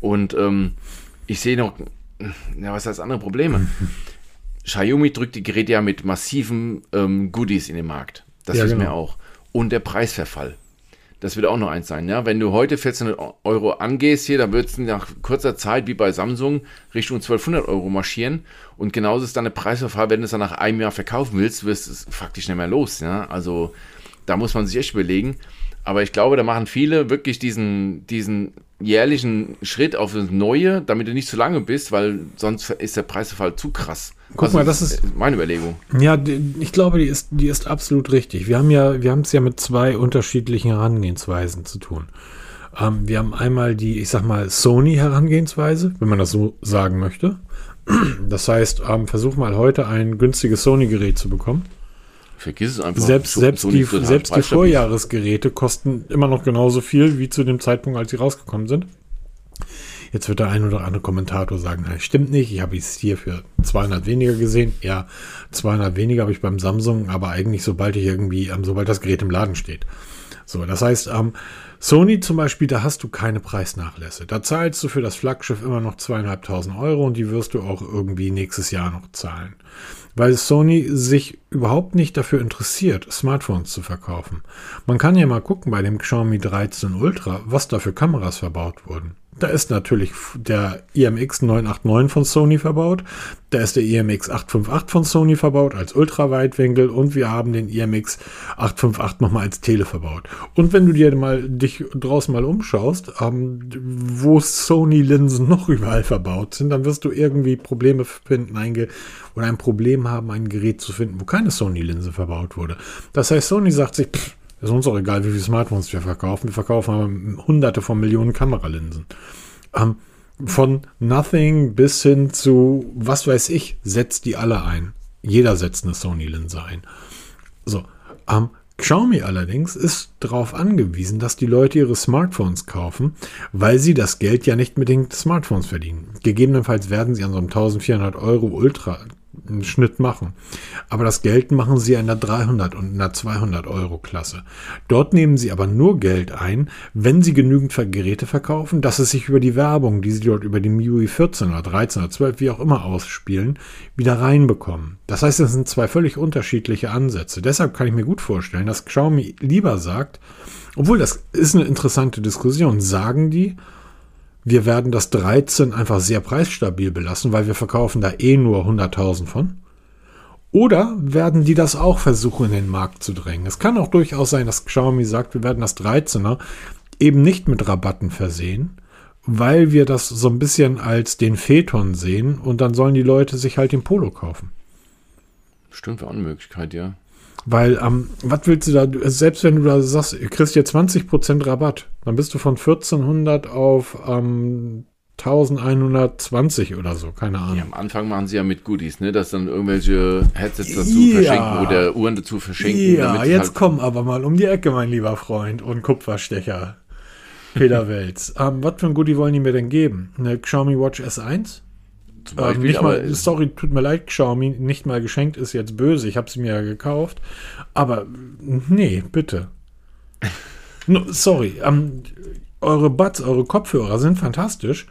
Und ähm, ich sehe noch, ja, was heißt andere Probleme? Xiaomi drückt die Geräte ja mit massiven ähm, Goodies in den Markt. Das ja, wissen genau. wir auch. Und der Preisverfall. Das wird auch noch eins sein. Ja? Wenn du heute 1400 Euro angehst hier, dann wird es nach kurzer Zeit wie bei Samsung Richtung 1200 Euro marschieren. Und genauso ist dann der Preisverfall, wenn du es dann nach einem Jahr verkaufen willst, wirst du es faktisch nicht mehr los. Ja? Also da muss man sich echt überlegen. Aber ich glaube, da machen viele wirklich diesen, diesen jährlichen Schritt auf das Neue, damit du nicht zu lange bist, weil sonst ist der Preisverfall zu krass. Guck also mal, das ist meine Überlegung. Ja, ich glaube, die ist, die ist absolut richtig. Wir haben ja, wir haben es ja mit zwei unterschiedlichen Herangehensweisen zu tun. Ähm, wir haben einmal die, ich sag mal, Sony-Herangehensweise, wenn man das so sagen möchte. Das heißt, ähm, versuch mal heute ein günstiges Sony-Gerät zu bekommen. Vergiss es einfach. Selbst, selbst die, selbst die Vorjahresgeräte kosten immer noch genauso viel wie zu dem Zeitpunkt, als sie rausgekommen sind. Jetzt wird der ein oder andere Kommentator sagen, nein, stimmt nicht, ich habe es hier für 200 weniger gesehen. Ja, 200 weniger habe ich beim Samsung, aber eigentlich sobald ich irgendwie, ähm, sobald das Gerät im Laden steht. So, das heißt, ähm, Sony zum Beispiel, da hast du keine Preisnachlässe. Da zahlst du für das Flaggschiff immer noch zweieinhalbtausend Euro und die wirst du auch irgendwie nächstes Jahr noch zahlen. Weil Sony sich überhaupt nicht dafür interessiert, Smartphones zu verkaufen. Man kann ja mal gucken bei dem Xiaomi 13 Ultra, was da für Kameras verbaut wurden. Da ist natürlich der IMX 989 von Sony verbaut. Da ist der IMX 858 von Sony verbaut als Ultraweitwinkel und wir haben den IMX 858 nochmal als Tele verbaut. Und wenn du dir mal dich draußen mal umschaust, ähm, wo Sony-Linsen noch überall verbaut sind, dann wirst du irgendwie Probleme finden, ein oder ein Problem haben, ein Gerät zu finden, wo keine Sony-Linse verbaut wurde. Das heißt, Sony sagt sich, pff, ist uns auch egal, wie viele Smartphones wir verkaufen. Wir verkaufen hunderte von Millionen Kameralinsen. Ähm, von Nothing bis hin zu, was weiß ich, setzt die alle ein. Jeder setzt eine Sony-Linse ein. So, ähm, Xiaomi allerdings ist darauf angewiesen, dass die Leute ihre Smartphones kaufen, weil sie das Geld ja nicht mit den Smartphones verdienen. Gegebenenfalls werden sie an so einem 1400 Euro Ultra einen Schnitt machen. Aber das Geld machen sie in der 300 und in der 200 Euro Klasse. Dort nehmen sie aber nur Geld ein, wenn sie genügend Geräte verkaufen, dass es sich über die Werbung, die sie dort über die MIUI 14 oder 13 oder 12, wie auch immer ausspielen, wieder reinbekommen. Das heißt, es sind zwei völlig unterschiedliche Ansätze. Deshalb kann ich mir gut vorstellen, dass Xiaomi lieber sagt, obwohl das ist eine interessante Diskussion, sagen die, wir werden das 13 einfach sehr preisstabil belassen, weil wir verkaufen da eh nur 100.000 von. Oder werden die das auch versuchen, in den Markt zu drängen? Es kann auch durchaus sein, dass Xiaomi sagt, wir werden das 13er eben nicht mit Rabatten versehen, weil wir das so ein bisschen als den Phaeton sehen und dann sollen die Leute sich halt den Polo kaufen. Stimmt, wäre eine Möglichkeit, ja. Weil, ähm, was willst du da, selbst wenn du da sagst, ihr kriegst hier 20% Rabatt, dann bist du von 1400 auf ähm, 1120 oder so, keine Ahnung. Ja, am Anfang machen sie ja mit Goodies, ne, dass dann irgendwelche Headsets dazu ja. verschenken oder Uhren dazu verschenken. Ja, jetzt halt komm aber mal um die Ecke, mein lieber Freund und Kupferstecher. Peter Welz. ähm, was für ein Goodie wollen die mir denn geben? Eine Xiaomi Watch S1? Zum ähm, Beispiel, ähm, mal, sorry, tut mir leid, Xiaomi, nicht mal geschenkt ist jetzt böse. Ich habe sie mir ja gekauft. Aber nee, bitte. no, sorry, ähm, eure Buds, eure Kopfhörer sind fantastisch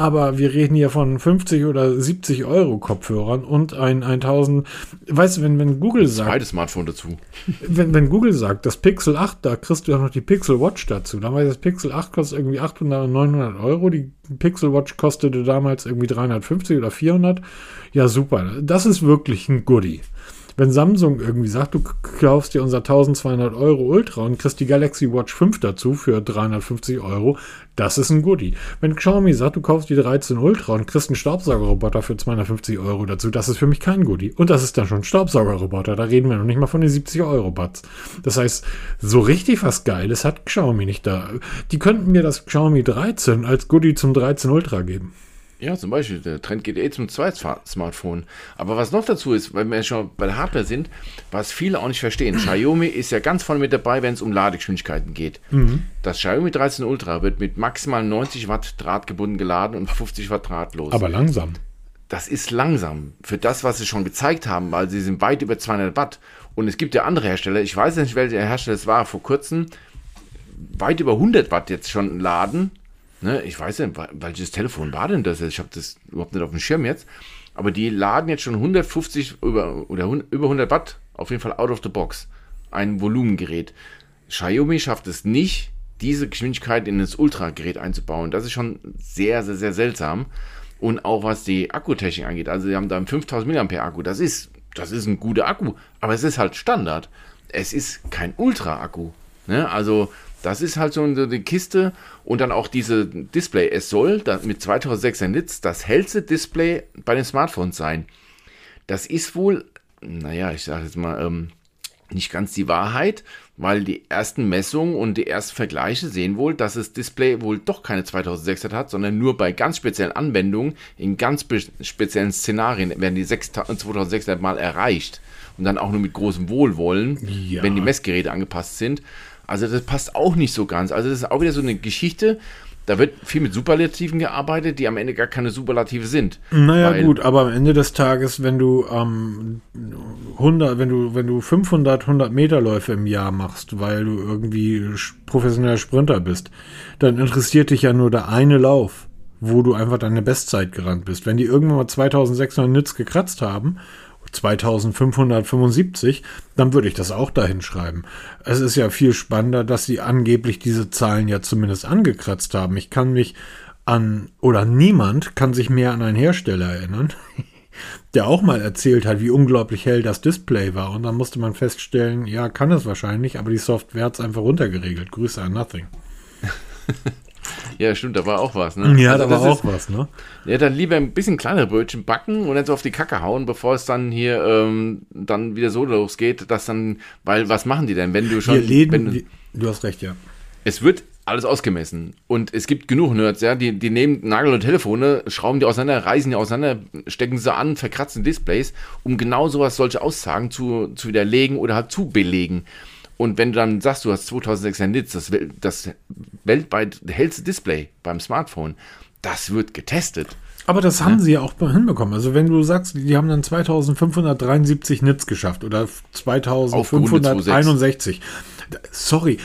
aber wir reden hier von 50 oder 70 Euro Kopfhörern und ein 1000. Weißt du, wenn, wenn Google sagt. Zweites Smartphone dazu. Wenn, wenn Google sagt, das Pixel 8, da kriegst du ja noch die Pixel Watch dazu. Dann weiß das Pixel 8 kostet irgendwie 800 oder 900 Euro. Die Pixel Watch kostete damals irgendwie 350 oder 400. Ja, super. Das ist wirklich ein Goodie wenn Samsung irgendwie sagt, du kaufst dir unser 1200 Euro Ultra und kriegst die Galaxy Watch 5 dazu für 350 Euro, das ist ein Goodie. Wenn Xiaomi sagt, du kaufst die 13 Ultra und kriegst einen Staubsaugerroboter für 250 Euro dazu, das ist für mich kein Goodie. Und das ist dann schon ein Staubsaugerroboter, da reden wir noch nicht mal von den 70 Euro Buds. Das heißt, so richtig was Geiles hat Xiaomi nicht da. Die könnten mir das Xiaomi 13 als Goodie zum 13 Ultra geben. Ja, zum Beispiel, der Trend geht eh zum Zweit-Smartphone. Aber was noch dazu ist, weil wir schon bei der Hardware sind, was viele auch nicht verstehen, Xiaomi ist ja ganz vorne mit dabei, wenn es um Ladegeschwindigkeiten geht. Mhm. Das Xiaomi 13 Ultra wird mit maximal 90 Watt drahtgebunden geladen und 50 Watt drahtlos. Aber langsam. Das ist langsam. Für das, was sie schon gezeigt haben, weil sie sind weit über 200 Watt. Und es gibt ja andere Hersteller, ich weiß nicht, welcher Hersteller es war, vor kurzem, weit über 100 Watt jetzt schon laden Ne, ich weiß nicht, welches Telefon war denn das? Ich habe das überhaupt nicht auf dem Schirm jetzt. Aber die laden jetzt schon 150 über, oder über 100 Watt, auf jeden Fall out of the box. Ein Volumengerät. Xiaomi schafft es nicht, diese Geschwindigkeit in das Ultra-Gerät einzubauen. Das ist schon sehr, sehr, sehr seltsam. Und auch was die Akkutechnik angeht. Also, sie haben da einen 5000 mAh Akku. Das ist, das ist ein guter Akku. Aber es ist halt Standard. Es ist kein Ultra-Akku. Ne? Also, das ist halt so eine Kiste und dann auch diese Display. Es soll mit 2600 Nits das hellste Display bei den Smartphones sein. Das ist wohl, naja, ich sage jetzt mal, ähm, nicht ganz die Wahrheit, weil die ersten Messungen und die ersten Vergleiche sehen wohl, dass das Display wohl doch keine 2600 hat, sondern nur bei ganz speziellen Anwendungen, in ganz speziellen Szenarien werden die 2600 mal erreicht und dann auch nur mit großem Wohlwollen, ja. wenn die Messgeräte angepasst sind. Also das passt auch nicht so ganz. Also das ist auch wieder so eine Geschichte. Da wird viel mit Superlativen gearbeitet, die am Ende gar keine Superlative sind. Naja, gut, aber am Ende des Tages, wenn du ähm, 100, wenn du, wenn du 500, 100 Meter Läufe im Jahr machst, weil du irgendwie professioneller Sprinter bist, dann interessiert dich ja nur der eine Lauf, wo du einfach deine Bestzeit gerannt bist. Wenn die irgendwann mal 2600 Nits gekratzt haben 2575, dann würde ich das auch dahin schreiben. Es ist ja viel spannender, dass sie angeblich diese Zahlen ja zumindest angekratzt haben. Ich kann mich an, oder niemand kann sich mehr an einen Hersteller erinnern, der auch mal erzählt hat, wie unglaublich hell das Display war. Und dann musste man feststellen, ja, kann es wahrscheinlich, aber die Software hat es einfach runtergeregelt. Grüße an Nothing. Ja, stimmt, da war auch was, ne? Ja, also da war auch was, ne? Ja, dann lieber ein bisschen kleinere Brötchen backen und dann so auf die Kacke hauen, bevor es dann hier ähm, dann wieder so losgeht, dass dann, weil was machen die denn, wenn du schon. Wir Läden, wenn du, du hast recht, ja. Es wird alles ausgemessen. Und es gibt genug Nerds, ja, die, die nehmen Nagel und Telefone, schrauben die auseinander, reißen die auseinander, stecken sie an, verkratzen Displays, um genau sowas, solche Aussagen zu, zu widerlegen oder halt zu belegen. Und wenn du dann sagst, du hast 2600 Nits, das, das weltweit hellste Display beim Smartphone, das wird getestet. Aber das haben ja. sie ja auch hinbekommen. Also wenn du sagst, die haben dann 2573 Nits geschafft oder 2561. Sorry,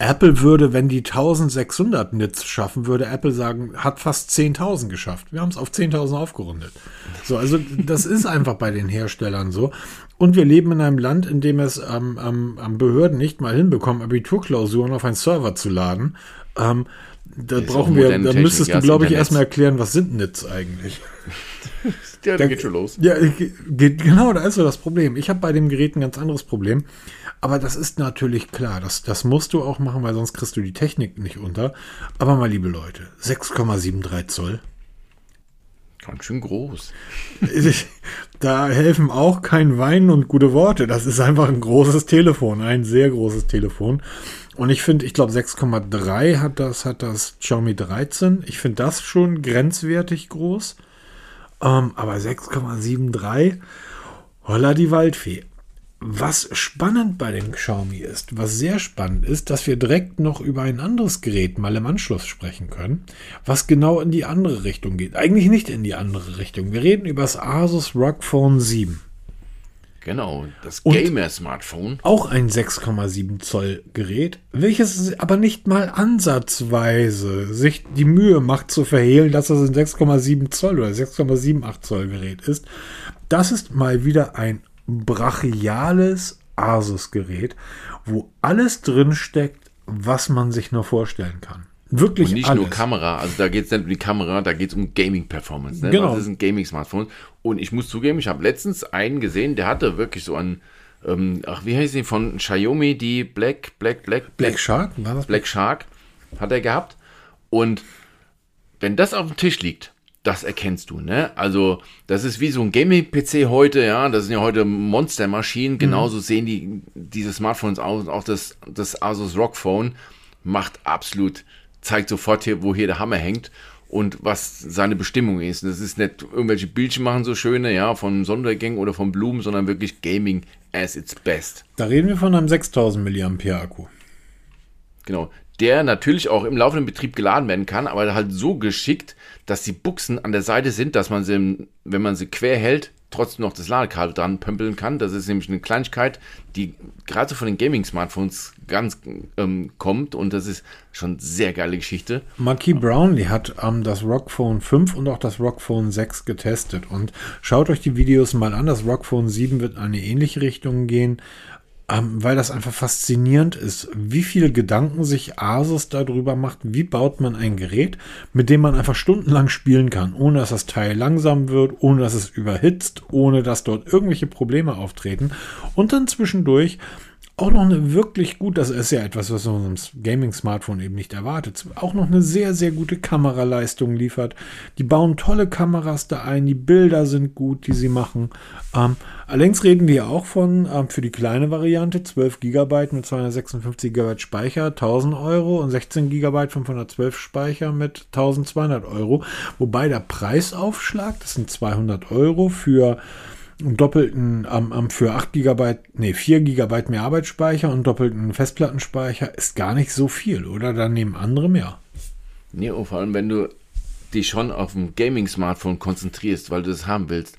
Apple würde, wenn die 1600 Nits schaffen, würde Apple sagen, hat fast 10.000 geschafft. Wir haben es auf 10.000 aufgerundet. So, also das ist einfach bei den Herstellern so. Und wir leben in einem Land, in dem es ähm, ähm, Behörden nicht mal hinbekommen, Abiturklausuren auf einen Server zu laden. Ähm, Da brauchen wir, da müsstest du, glaube ich, erstmal erklären, was sind Nits eigentlich? ja, da geht schon los. Ja, geht, genau, da ist so das Problem. Ich habe bei dem Gerät ein ganz anderes Problem. Aber das ist natürlich klar, das, das musst du auch machen, weil sonst kriegst du die Technik nicht unter. Aber mal, liebe Leute, 6,73 Zoll. Ganz schön groß. Da helfen auch kein Wein und gute Worte. Das ist einfach ein großes Telefon, ein sehr großes Telefon. Und ich finde, ich glaube 6,3 hat das, hat das Xiaomi 13. Ich finde das schon grenzwertig groß. Ähm, aber 6,73, holla die Waldfee. Was spannend bei dem Xiaomi ist, was sehr spannend ist, dass wir direkt noch über ein anderes Gerät mal im Anschluss sprechen können, was genau in die andere Richtung geht. Eigentlich nicht in die andere Richtung. Wir reden über das Asus ROG Phone 7. Genau, das Gamer-Smartphone. Auch ein 6,7 Zoll Gerät, welches aber nicht mal ansatzweise sich die Mühe macht zu verhehlen, dass es ein 6,7 Zoll oder 6,78 Zoll Gerät ist. Das ist mal wieder ein brachiales Asus-Gerät, wo alles drin steckt, was man sich nur vorstellen kann. Wirklich Und nicht alles. nur Kamera, also da geht es nicht um die Kamera, da geht es um Gaming-Performance. Ne? Genau. Das ist ein Gaming-Smartphone. Und ich muss zugeben, ich habe letztens einen gesehen, der hatte wirklich so einen, ähm, ach, wie heißt die, von Xiaomi, die Black, Black, Black, Black, Black Shark? War das Black Shark hat er gehabt. Und wenn das auf dem Tisch liegt, das erkennst du, ne? Also, das ist wie so ein Gaming-PC heute, ja. Das sind ja heute Monstermaschinen. Mhm. Genauso mhm. sehen die diese Smartphones aus. Auch das, das Asus ROG Phone macht absolut, zeigt sofort hier, wo hier der Hammer hängt und was seine Bestimmung ist. Das ist nicht irgendwelche Bildchen machen so schöne, ja, von Sondergängen oder von Blumen, sondern wirklich Gaming as its best. Da reden wir von einem 6000 mAh Akku. Genau der natürlich auch im laufenden Betrieb geladen werden kann, aber halt so geschickt, dass die Buchsen an der Seite sind, dass man sie, wenn man sie quer hält, trotzdem noch das Ladekabel dran pömpeln kann. Das ist nämlich eine Kleinigkeit, die gerade so von den Gaming-Smartphones ganz ähm, kommt und das ist schon sehr geile Geschichte. Marquis Brownlee hat ähm, das ROG Phone 5 und auch das ROG Phone 6 getestet und schaut euch die Videos mal an. Das ROG Phone 7 wird in eine ähnliche Richtung gehen ähm, weil das einfach faszinierend ist, wie viele Gedanken sich Asus darüber macht, wie baut man ein Gerät, mit dem man einfach stundenlang spielen kann, ohne dass das Teil langsam wird, ohne dass es überhitzt, ohne dass dort irgendwelche Probleme auftreten. Und dann zwischendurch auch noch eine wirklich gut, das ist ja etwas, was man einem Gaming-Smartphone eben nicht erwartet, auch noch eine sehr, sehr gute Kameraleistung liefert. Die bauen tolle Kameras da ein, die Bilder sind gut, die sie machen. Ähm, allerdings reden wir auch von, ähm, für die kleine Variante, 12 GB mit 256 GB Speicher, 1000 Euro und 16 GB 512 Speicher mit 1200 Euro. Wobei der Preisaufschlag, das sind 200 Euro für doppelten ähm, ähm, für 8 GB, nee, 4 GB mehr Arbeitsspeicher und doppelten Festplattenspeicher ist gar nicht so viel, oder? Dann nehmen andere mehr. Nee, und vor allem, wenn du dich schon auf ein Gaming-Smartphone konzentrierst, weil du das haben willst,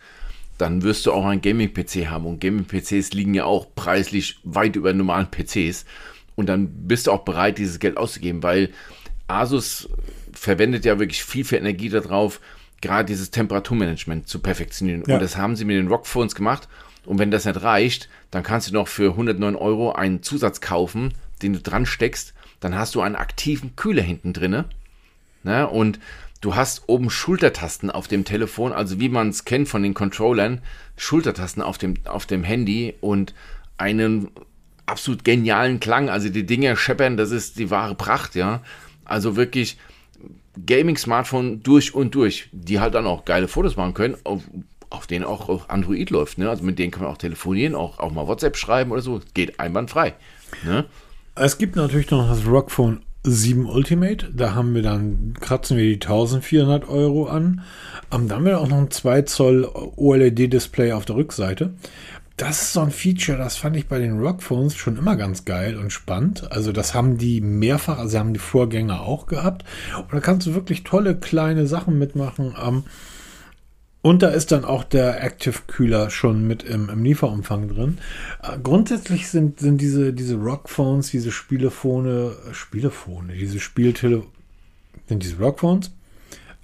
dann wirst du auch einen Gaming-PC haben. Und Gaming-PCs liegen ja auch preislich weit über normalen PCs. Und dann bist du auch bereit, dieses Geld auszugeben, weil Asus verwendet ja wirklich viel, viel Energie darauf, gerade dieses Temperaturmanagement zu perfektionieren. Ja. Und das haben sie mit den Rockphones gemacht. Und wenn das nicht reicht, dann kannst du noch für 109 Euro einen Zusatz kaufen, den du dran steckst. Dann hast du einen aktiven Kühler hinten drinne. Ne? Und du hast oben Schultertasten auf dem Telefon, also wie man es kennt von den Controllern, Schultertasten auf dem, auf dem Handy und einen absolut genialen Klang. Also die Dinger scheppern, das ist die wahre Pracht, ja. Also wirklich, Gaming-Smartphone durch und durch, die halt dann auch geile Fotos machen können, auf, auf denen auch Android läuft. Ne? Also mit denen kann man auch telefonieren, auch, auch mal WhatsApp schreiben oder so. Geht einwandfrei. Ne? Es gibt natürlich noch das Rockphone 7 Ultimate. Da haben wir dann, kratzen wir die 1400 Euro an. Um, da haben wir auch noch ein 2 Zoll OLED-Display auf der Rückseite das ist so ein Feature, das fand ich bei den Rockphones schon immer ganz geil und spannend. Also das haben die mehrfach, also haben die Vorgänger auch gehabt. Und da kannst du wirklich tolle kleine Sachen mitmachen. Ähm, und da ist dann auch der Active Kühler schon mit im, im Lieferumfang drin. Äh, grundsätzlich sind, sind diese, diese Rockphones, diese Spielefone, Spielefone, diese Spieltele, sind diese Rockphones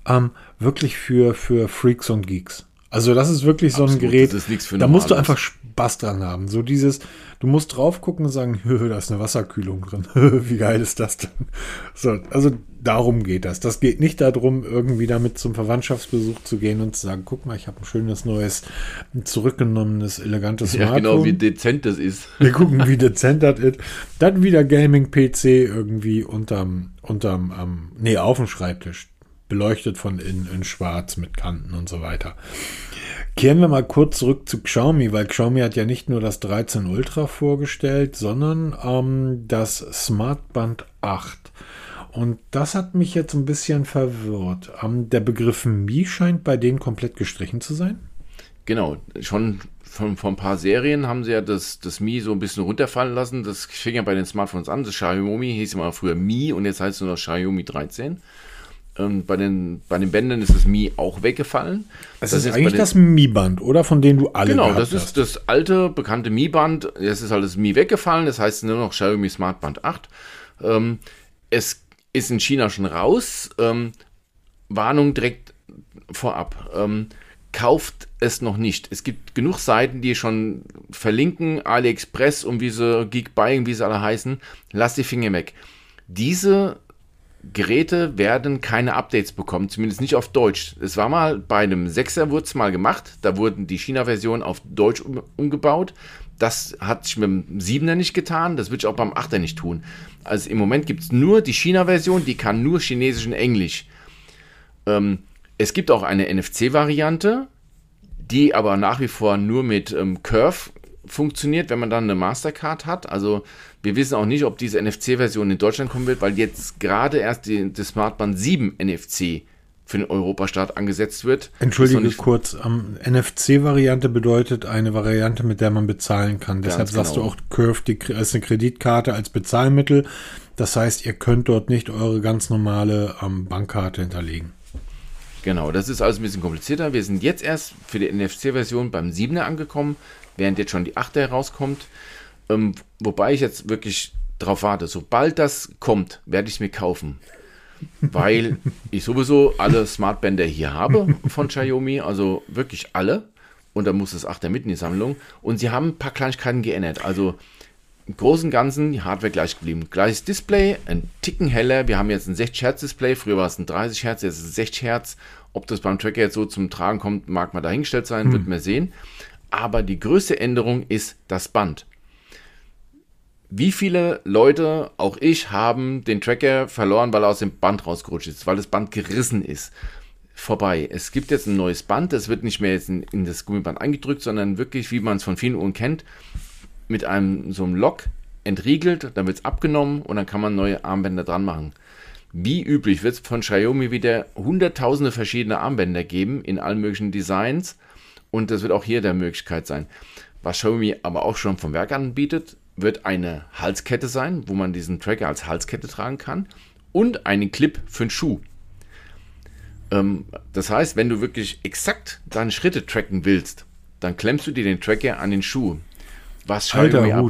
ähm, wirklich für, für Freaks und Geeks. Also das ist wirklich so ein Absolut, Gerät, da musst du einfach Spaß dran haben. So dieses, du musst drauf gucken und sagen, "Hö, da ist eine Wasserkühlung drin. Wie geil ist das denn? So, also darum geht das. Das geht nicht darum, irgendwie damit zum Verwandtschaftsbesuch zu gehen und zu sagen, guck mal, ich habe ein schönes neues, zurückgenommenes, elegantes Ja, Smartphone. genau, wie dezent das ist. Wir gucken, wie dezent das ist. Dann wieder Gaming-PC irgendwie unterm, unterm, ähm, nee, auf dem Schreibtisch. Beleuchtet von innen in schwarz mit Kanten und so weiter. Kehren wir mal kurz zurück zu Xiaomi, weil Xiaomi hat ja nicht nur das 13 Ultra vorgestellt, sondern ähm, das Smartband 8. Und das hat mich jetzt ein bisschen verwirrt. Ähm, der Begriff Mi scheint bei denen komplett gestrichen zu sein. Genau, schon von, von ein paar Serien haben sie ja das, das Mi so ein bisschen runterfallen lassen. Das fing ja bei den Smartphones an. Das Xiaomi hieß immer früher Mi und jetzt heißt es nur noch Xiaomi 13. Ähm, bei, den, bei den Bändern ist das Mi auch weggefallen. Das, Das ist eigentlich den- das Mi-Band, oder? Von denen du alle Genau, das ist hast. das alte, bekannte Mi-Band. Jetzt ist halt das Mi weggefallen. Das heißt nur noch Xiaomi Smart Band 8. Ähm, es ist in China schon raus. Ähm, Warnung direkt vorab. Ähm, kauft es noch nicht. Es gibt genug Seiten, die schon verlinken, AliExpress und wie sie Geek Buying, wie sie alle heißen. Lass die Finger weg. Diese Geräte werden keine Updates bekommen, zumindest nicht auf Deutsch. Es war mal bei einem 6er wurde es mal gemacht, da wurden die China-Versionen auf Deutsch um, umgebaut. Das hat sich mit dem 7er nicht getan, das wird sich auch beim 8er nicht tun. Also im Moment gibt es nur die China-Version, die kann nur Chinesisch und Englisch. Ähm, es gibt auch eine NFC-Variante, die aber nach wie vor nur mit ähm, Curve funktioniert, wenn man dann eine Mastercard hat. Also wir wissen auch nicht, ob diese NFC-Version in Deutschland kommen wird, weil jetzt gerade erst die, das Smartband 7 NFC für den Europastart angesetzt wird. Entschuldige Ist kurz, ähm, NFC-Variante bedeutet eine Variante, mit der man bezahlen kann. Deshalb sagst genau. du auch Curve die, als eine Kreditkarte als Bezahlmittel. Das heißt, ihr könnt dort nicht eure ganz normale ähm, Bankkarte hinterlegen. Genau, das ist alles ein bisschen komplizierter. Wir sind jetzt erst für die NFC-Version beim 7er angekommen, während jetzt schon die 8er herauskommt. Ähm, wobei ich jetzt wirklich drauf warte. Sobald das kommt, werde ich es mir kaufen. Weil ich sowieso alle Smartbänder hier habe von Xiaomi, also wirklich alle. Und da muss das 8er mit in die Sammlung. Und sie haben ein paar Kleinigkeiten geändert. Also im Großen und Ganzen die Hardware gleich geblieben. Gleiches Display, ein Ticken heller. Wir haben jetzt ein 60 Hertz Display. Früher war es ein 30 Hertz, jetzt ist es 60 Hertz. Ob das beim Tracker jetzt so zum Tragen kommt, mag mal dahingestellt sein, wird man sehen. Aber die größte Änderung ist das Band. Wie viele Leute, auch ich, haben den Tracker verloren, weil er aus dem Band rausgerutscht ist, weil das Band gerissen ist? Vorbei. Es gibt jetzt ein neues Band, das wird nicht mehr jetzt in, in das Gummiband eingedrückt, sondern wirklich, wie man es von vielen Uhren kennt, mit einem so einem Lock entriegelt, dann wird es abgenommen und dann kann man neue Armbänder dran machen. Wie üblich wird es von Xiaomi wieder hunderttausende verschiedene Armbänder geben in allen möglichen Designs und das wird auch hier der Möglichkeit sein. Was Xiaomi aber auch schon vom Werk anbietet, wird eine Halskette sein, wo man diesen Tracker als Halskette tragen kann und einen Clip für den Schuh. Ähm, das heißt, wenn du wirklich exakt deine Schritte tracken willst, dann klemmst du dir den Tracker an den Schuh. Was Alter Xiaomi ab-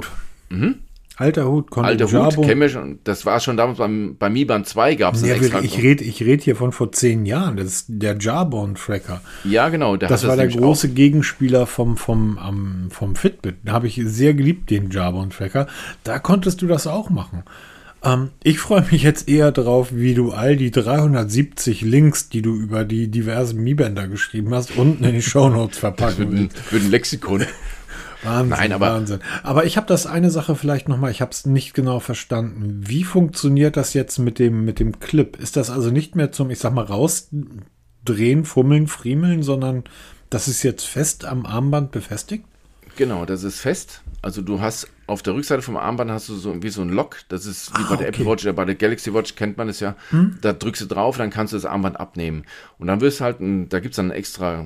Hut. Alter Hut. konnte Alter Hut, wir schon. Das war schon damals beim, beim Mi Band 2 gab es das Ja, extra. ich rede ich red hier von vor zehn Jahren. Das ist der Jarbone-Tracker. ja, genau. Der Das war der nämlich große Gegenspieler vom, vom, am- vom Fitbit. Da habe ich sehr geliebt, den Jarbone-Tracker. Da konntest du das auch machen. Ähm, ich freue mich jetzt eher drauf, wie du all die 370 Links, die du über die diversen Mi-Bänder geschrieben hast, unten in die Shownotes Auch, verpacken willst. wird ein Lexikon. Wahnsinn, Nein, aber- Wahnsinn. Aber ich habe das eine Sache vielleicht noch mal, ich habe es nicht genau verstanden. Wie funktioniert das jetzt mit dem, mit dem Clip? Ist das also nicht mehr zum, ich sag mal, rausdrehen, fummeln, friemeln, sondern das ist jetzt fest am Armband befestigt? Genau, das ist fest. Also du hast auf der Rückseite vom Armband hast du so wie so ein Lock. Das ist wie Ah, bei der Apple okay. Watch oder bei der Galaxy Watch kennt man es ja. Da drückst du drauf, dann kannst du das Armband abnehmen. Und dann wirst halt, da gibt es dann extra,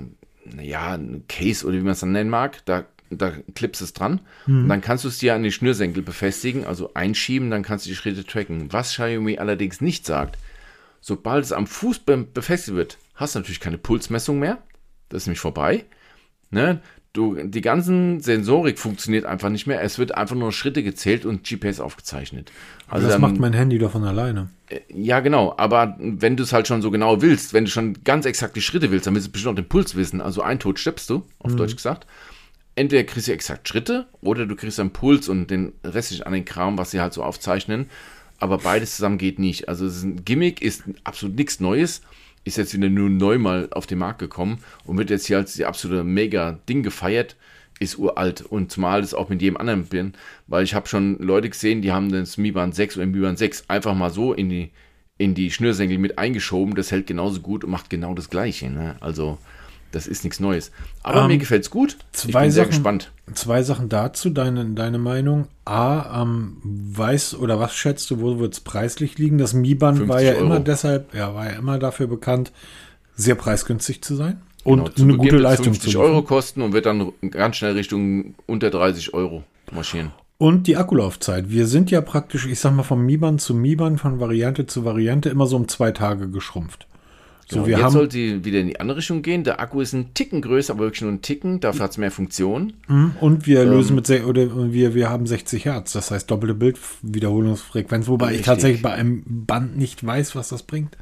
ja, ein Case oder wie man es dann nennen mag. Da, da klippst es dran. Und dann kannst du es dir an die Schnürsenkel befestigen, also einschieben, dann kannst du die Schritte tracken. Was Xiaomi allerdings nicht sagt, sobald es am Fuß be befestigt wird, hast du natürlich keine Pulsmessung mehr. Das ist nämlich vorbei. Ne? Du, die ganzen Sensorik funktioniert einfach nicht mehr. Es wird einfach nur Schritte gezählt und GPS aufgezeichnet. Also das dann, macht mein Handy doch von alleine. Äh, ja, genau. Aber wenn du es halt schon so genau willst, wenn du schon ganz exakt die Schritte willst, dann willst du bestimmt auch den Puls wissen. Also ein Tod stirbst du, auf mhm. Deutsch gesagt. Entweder kriegst du exakt Schritte oder du kriegst einen Puls und den restlichen an den Kram, was sie halt so aufzeichnen. Aber beides zusammen geht nicht. Also es ist ein Gimmick, ist absolut nichts Neues ist jetzt wieder nur neu mal auf den Markt gekommen und wird jetzt hier als die absolute Mega-Ding gefeiert, ist uralt. Und zumal es auch mit jedem anderen bin, weil ich habe schon Leute gesehen, die haben das Mi Band 6 oder Mi Band 6 einfach mal so in die, in die Schnürsenkel mit eingeschoben. Das hält genauso gut und macht genau das Gleiche. Ne? Also das ist nichts Neues. Aber ähm, mir gefällt es gut. Zwei ich bin sehr gespannt. Zwei Sachen dazu, deine, deine Meinung. A, ähm, weiß oder was schätzt du, wo wird es preislich liegen? Das Mi-Band war ja Euro. immer deshalb, ja, war ja immer dafür bekannt, sehr preisgünstig zu sein und genau, eine gute Leistung zu 50 Euro kosten und wird dann ganz schnell Richtung unter 30 Euro marschieren. Und die Akkulaufzeit. Wir sind ja praktisch, ich sag mal, vom Mi-Band zu Mi-Band, von Variante zu Variante immer so um zwei Tage geschrumpft. So, genau, wir jetzt haben, sollte wieder in die andere Richtung gehen. Der Akku ist ein Ticken größer, aber wirklich nur ein Ticken. Dafür hat es mehr Funktion. Mhm, und wir ähm, lösen mit oder wir, wir haben 60 Hertz, das heißt doppelte Bildwiederholungsfrequenz, wobei richtig. ich tatsächlich bei einem Band nicht weiß, was das bringt.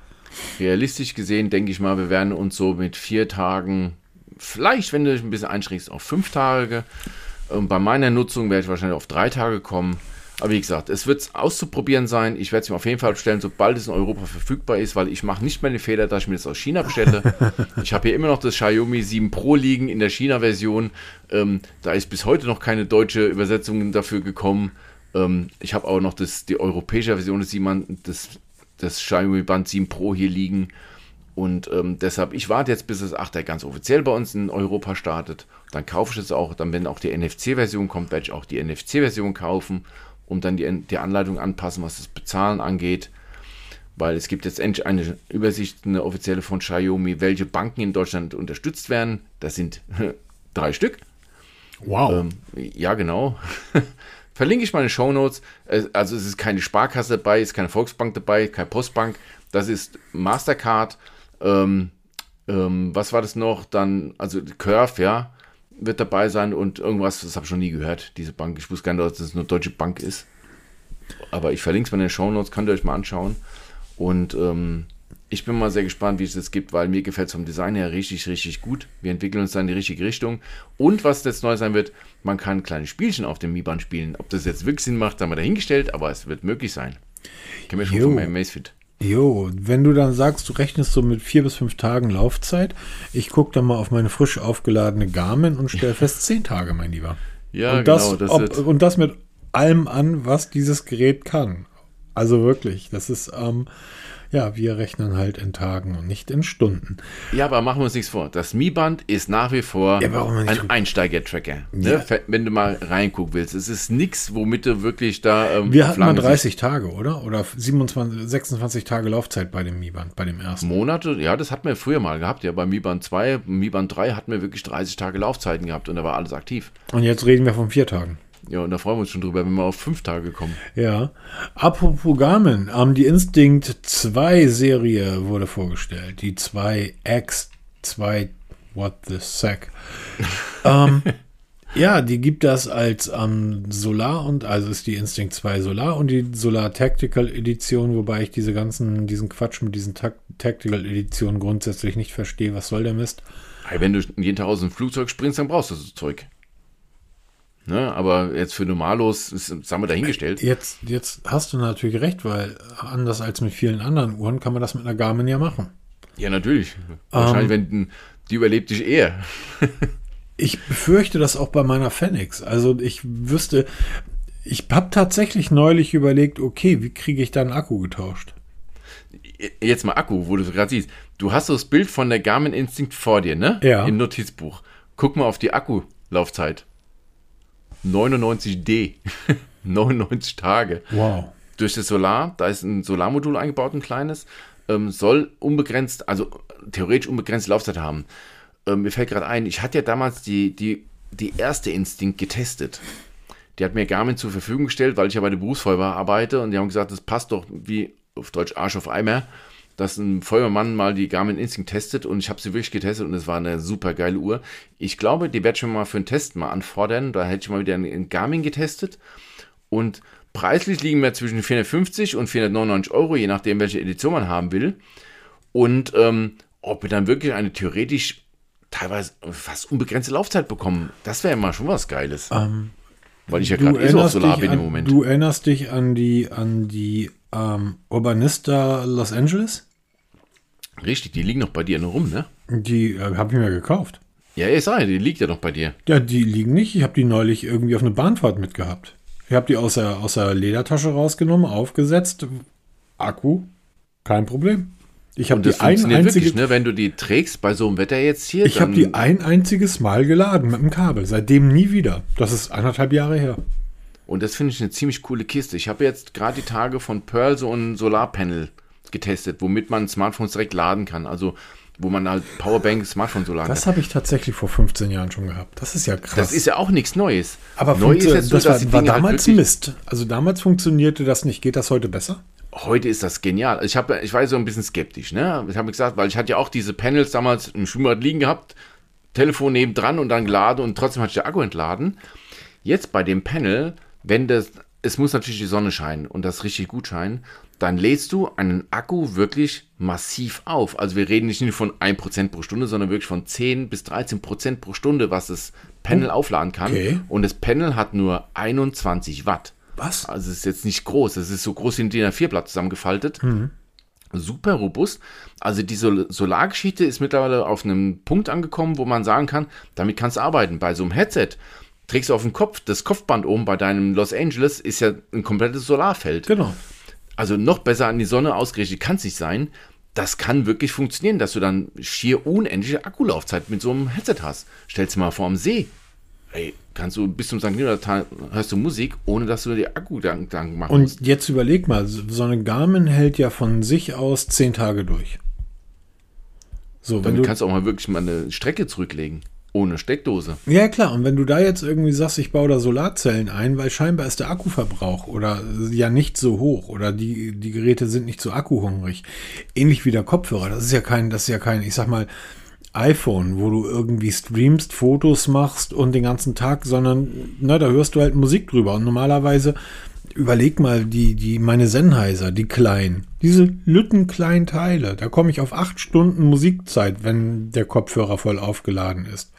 Realistisch gesehen denke ich mal, wir werden uns so mit vier Tagen, vielleicht, wenn du dich ein bisschen einschränkst, auf fünf Tage. Und bei meiner Nutzung werde ich wahrscheinlich auf drei Tage kommen. Aber wie gesagt, es wird auszuprobieren sein. Ich werde es mir auf jeden Fall bestellen, sobald es in Europa verfügbar ist, weil ich mache nicht mehr den Fehler, dass ich mir das aus China bestelle. ich habe hier immer noch das Xiaomi 7 Pro liegen in der China-Version. Ähm, da ist bis heute noch keine deutsche Übersetzung dafür gekommen. Ähm, ich habe auch noch das, die europäische Version des, 7, des, des Xiaomi Band 7 Pro hier liegen. Und ähm, deshalb, ich warte jetzt, bis das 8er ganz offiziell bei uns in Europa startet. Dann kaufe ich es auch. Dann, wenn auch die NFC-Version kommt, werde ich auch die NFC-Version kaufen und dann die, die Anleitung anpassen, was das Bezahlen angeht. Weil es gibt jetzt endlich eine Übersicht, eine offizielle von Xiaomi, welche Banken in Deutschland unterstützt werden. Das sind drei Stück. Wow. Ähm, ja, genau. Verlinke ich meine Show Notes. Also es ist keine Sparkasse dabei, es ist keine Volksbank dabei, keine Postbank. Das ist Mastercard. Ähm, ähm, was war das noch? Dann, also Curve, ja wird dabei sein und irgendwas, das habe ich schon nie gehört, diese Bank. Ich wusste gar nicht, dass es eine deutsche Bank ist. Aber ich verlinke es mal in den Show Notes, könnt ihr euch mal anschauen. Und ähm, ich bin mal sehr gespannt, wie es das gibt, weil mir gefällt es vom Design her richtig, richtig gut. Wir entwickeln uns da in die richtige Richtung. Und was jetzt neu sein wird, man kann kleine Spielchen auf dem Mi-Band spielen. Ob das jetzt wirklich Sinn macht, haben wir dahingestellt, aber es wird möglich sein. Kennen wir schon von meinem Macefit. Jo, wenn du dann sagst, du rechnest so mit vier bis fünf Tagen Laufzeit, ich gucke dann mal auf meine frisch aufgeladene Garmin und stelle fest, zehn Tage, mein Lieber. Ja, und das, genau. Das ob, und das mit allem an, was dieses Gerät kann. Also wirklich, das ist, ähm, ja, wir rechnen halt in Tagen und nicht in Stunden. Ja, aber machen wir uns nichts vor. Das Mi-Band ist nach wie vor ja, ein Einsteiger-Tracker. Ne? Ja. Wenn du mal reingucken willst. Es ist nichts, womit du wirklich da. Ähm, wir hatten mal 30 Tage, oder? Oder 27, 26 Tage Laufzeit bei dem Mi-Band, bei dem ersten. Monate, ja, das hatten wir früher mal gehabt. Ja, beim Mi-Band 2, Mi-Band 3 hatten wir wirklich 30 Tage Laufzeiten gehabt und da war alles aktiv. Und jetzt reden wir von vier Tagen. Ja, und da freuen wir uns schon drüber, wenn wir auf fünf Tage kommen. Ja. Apropos Garmin, ähm, die Instinct 2 Serie wurde vorgestellt. Die 2X, 2, what the sack. ähm, ja, die gibt das als ähm, Solar und also ist die Instinct 2 Solar und die Solar Tactical Edition, wobei ich diese ganzen, diesen Quatsch mit diesen Tactical Editionen grundsätzlich nicht verstehe. Was soll der Mist? Hey, wenn du jeden Tag aus dem Flugzeug springst, dann brauchst du das Zeug. Ne? Aber jetzt für Normalos, das haben wir dahingestellt. Jetzt, jetzt hast du natürlich recht, weil anders als mit vielen anderen Uhren kann man das mit einer Garmin ja machen. Ja, natürlich. Wahrscheinlich, ähm. wenn die überlebt dich eher. ich befürchte das auch bei meiner Fenix. Also ich wüsste, ich habe tatsächlich neulich überlegt, okay, wie kriege ich da einen Akku getauscht? Jetzt mal Akku, wo du es gerade siehst. Du hast so das Bild von der Garmin Instinct vor dir, ne? Ja. Im Notizbuch. Guck mal auf die Akkulaufzeit. 99D. 99 Tage. Wow. Durch das Solar, da ist ein Solarmodul eingebaut, ein kleines, ähm, soll unbegrenzt, also theoretisch unbegrenzte Laufzeit haben. Ähm, mir fällt gerade ein, ich hatte ja damals die, die, die erste Instinct getestet. Die hat mir Garmin zur Verfügung gestellt, weil ich ja bei der Berufsfeuerwehr arbeite und die haben gesagt, das passt doch wie auf Deutsch Arsch auf Eimer. Dass ein Feuermann mal die Garmin Instinct testet und ich habe sie wirklich getestet und es war eine super geile Uhr. Ich glaube, die werde ich mal für einen Test mal anfordern. Da hätte ich mal wieder einen Garmin getestet und preislich liegen wir zwischen 450 und 499 Euro, je nachdem, welche Edition man haben will. Und ähm, ob wir dann wirklich eine theoretisch teilweise fast unbegrenzte Laufzeit bekommen, das wäre mal schon was Geiles. Ähm, Weil ich ja gerade eh so auf Solar bin im Moment. Du erinnerst dich an die, an die ähm, Urbanista Los Angeles? Richtig, die liegen noch bei dir nur rum, ne? Die äh, habe ich mir gekauft. Ja, ich sage, die liegt ja noch bei dir. Ja, die liegen nicht. Ich habe die neulich irgendwie auf eine Bahnfahrt mitgehabt. Ich habe die aus der, aus der Ledertasche rausgenommen, aufgesetzt. Akku, kein Problem. Ich habe die ein funktioniert einzige, wirklich, ne? Wenn du die trägst bei so einem Wetter jetzt hier, ich habe die ein einziges Mal geladen mit dem Kabel. Seitdem nie wieder. Das ist anderthalb Jahre her. Und das finde ich eine ziemlich coole Kiste. Ich habe jetzt gerade die Tage von Pearl so ein Solarpanel getestet, womit man Smartphones direkt laden kann. Also wo man halt Powerbank, Smartphone so laden Das habe ich tatsächlich vor 15 Jahren schon gehabt. Das ist ja krass. Das ist ja auch nichts Neues. Aber neu ist jetzt nur, das war, war halt damals wirklich- Mist. Also damals funktionierte das nicht. Geht das heute besser? Heute ist das genial. Ich, hab, ich war so ein bisschen skeptisch. Ne? Ich habe gesagt, weil ich hatte ja auch diese Panels damals im Schwimmbad liegen gehabt, Telefon nebendran und dann geladen und trotzdem hatte ich den Akku entladen. Jetzt bei dem Panel, wenn das, es muss natürlich die Sonne scheinen und das richtig gut scheinen, dann lädst du einen Akku wirklich massiv auf. Also wir reden nicht nur von 1% pro Stunde, sondern wirklich von 10 bis 13% pro Stunde, was das Panel aufladen kann. okay. Und das Panel hat nur 21 Watt. Was? Also es ist jetzt nicht groß, es ist so groß wie ein DIN A4-Blatt zusammengefaltet. Super robust. Also die Sol Solargeschichte ist mittlerweile auf einem Punkt angekommen, wo man sagen kann, damit kannst du arbeiten. Bei so einem Headset trägst du auf dem Kopf, das Kopfband oben bei deinem Los Angeles ist ja ein komplettes Solarfeld. Genau. Also noch besser an die Sonne ausgerichtet kann es nicht sein. Das kann wirklich funktionieren, dass du dann schier unendliche Akkulaufzeit mit so einem Headset hast. Stell's dir mal vor am See. Ey, kannst du bis zum St. Nimmertal hörst du Musik, ohne dass du dir Akku dank, dank machen musst. Und jetzt überleg mal, so eine Garmin hält ja von sich aus zehn Tage durch. So, wenn Damit du, kannst du auch mal wirklich mal eine Strecke zurücklegen. Ohne Steckdose. ja klar, und wenn du da jetzt irgendwie sagst, ich baue da Solarzellen ein, weil scheinbar ist der Akkuverbrauch oder ja nicht so hoch oder die, die Geräte sind nicht so akkuhungrig. Ähnlich wie der Kopfhörer. Das ist ja kein, das ist ja kein, ich sag mal, iPhone, wo du irgendwie streamst, Fotos machst und den ganzen Tag, sondern na, da hörst du halt Musik drüber. Und normalerweise, überleg mal, die, die, meine Sennheiser, die kleinen, diese lüttenkleinen Teile, da komme ich auf acht Stunden Musikzeit, wenn der Kopfhörer voll aufgeladen ist.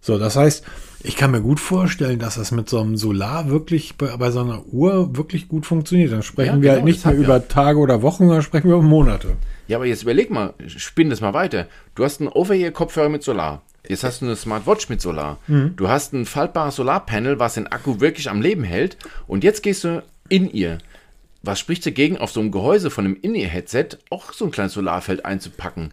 So, das heißt, ich kann mir gut vorstellen, dass das mit so einem Solar wirklich bei, bei so einer Uhr wirklich gut funktioniert. Dann sprechen Ja, wir genau, halt nicht mehr ja. über Tage oder Wochen, sondern sprechen wir über Monate. Ja, aber jetzt überleg mal, spinn das mal weiter. Du hast einen Over-Ear-Kopfhörer mit Solar. Jetzt hast du eine Smartwatch mit Solar. Du hast ein faltbares Solarpanel, was den Akku wirklich am Leben hält. Und jetzt gehst du in ihr. Was spricht dagegen, auf so einem Gehäuse von einem In-Ear-Headset auch so ein kleines Solarfeld einzupacken?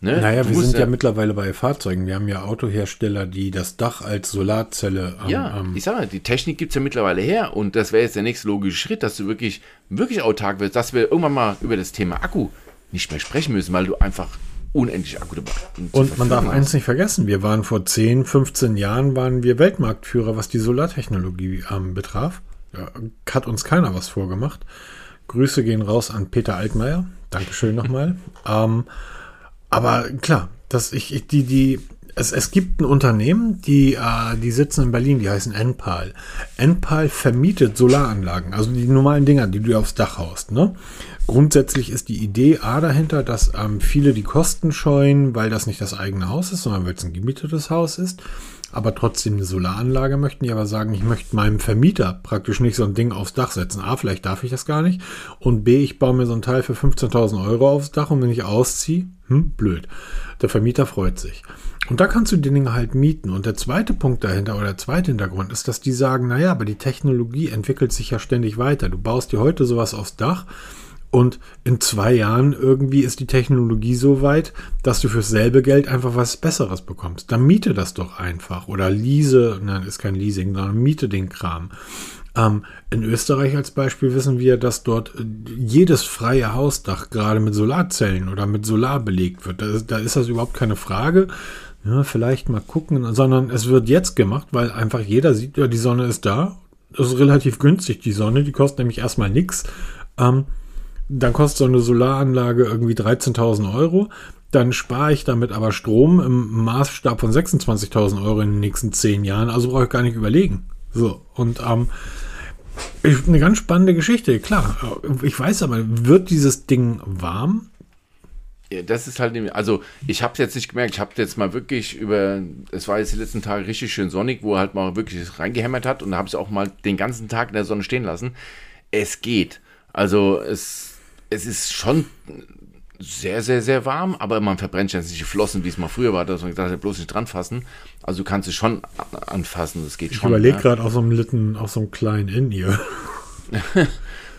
Ne? Naja, Du wir sind ja mittlerweile bei Fahrzeugen. Wir haben ja Autohersteller, die das Dach als Solarzelle am, Ja, am ich sag mal, die Technik gibt's ja mittlerweile her und das wäre jetzt der nächste logische Schritt, dass du wirklich, wirklich autark wirst, dass wir irgendwann mal über das Thema Akku nicht mehr sprechen müssen, weil du einfach unendlich Akku dabei zur Und man darf eins nicht vergessen, wir waren vor 10, 15 Jahren, waren wir Weltmarktführer, was die Solartechnologie ähm, betraf. Ja, hat uns keiner was vorgemacht. Grüße gehen raus an Peter Altmaier. Dankeschön nochmal. ähm, aber klar, dass ich, ich die, die, es, es gibt ein Unternehmen, die, äh, die sitzen in Berlin, die heißen Enpal. Enpal vermietet Solaranlagen, also die normalen Dinger, die du aufs Dach haust. Ne? Grundsätzlich ist die Idee A dahinter, dass ähm, viele die Kosten scheuen, weil das nicht das eigene Haus ist, sondern weil es ein gemietetes Haus ist. Aber trotzdem eine Solaranlage möchten die aber sagen, ich möchte meinem Vermieter praktisch nicht so ein Ding aufs Dach setzen. A, vielleicht darf ich das gar nicht. Und B, ich baue mir so ein Teil für 15.000 Euro aufs Dach und wenn ich ausziehe, hm, blöd. Der Vermieter freut sich. Und da kannst du die Dinge halt mieten. Und der zweite Punkt dahinter oder der zweite Hintergrund ist, dass die sagen, naja, aber die Technologie entwickelt sich ja ständig weiter. Du baust dir heute sowas aufs Dach und in zwei Jahren irgendwie ist die Technologie so weit, dass du fürs selbe Geld einfach was Besseres bekommst. Dann miete das doch einfach. Oder lease, nein, ist kein Leasing, sondern miete den Kram. Ähm, in Österreich als Beispiel wissen wir, dass dort äh, jedes freie Hausdach gerade mit Solarzellen oder mit Solar belegt wird. Da ist, da ist das überhaupt keine Frage. Ja, vielleicht mal gucken, sondern es wird jetzt gemacht, weil einfach jeder sieht, ja, die Sonne ist da. Das ist relativ günstig, die Sonne, die kostet nämlich erstmal nichts. Ähm, dann kostet so eine Solaranlage irgendwie 13.000 Euro. Dann spare ich damit aber Strom im Maßstab von 26.000 Euro in den nächsten zehn Jahren. Also brauche ich gar nicht überlegen. So, und ähm, eine ganz spannende Geschichte, klar. Ich weiß aber, wird dieses Ding warm? das ist halt, also ich habe es jetzt nicht gemerkt, ich habe jetzt mal wirklich über, es war jetzt die letzten Tage richtig schön sonnig, wo er halt mal wirklich reingehämmert hat und da habe ich auch mal den ganzen Tag in der Sonne stehen lassen. Es geht. Also es, es ist schon sehr, sehr, sehr warm, aber man verbrennt jetzt nicht die Flossen, wie es mal früher war, dass man gesagt hat, bloß nicht dran fassen. Also du kannst es schon anfassen, das geht ich schon. Ich überlege ja. gerade auf so einem Litten, auf so einem kleinen In hier.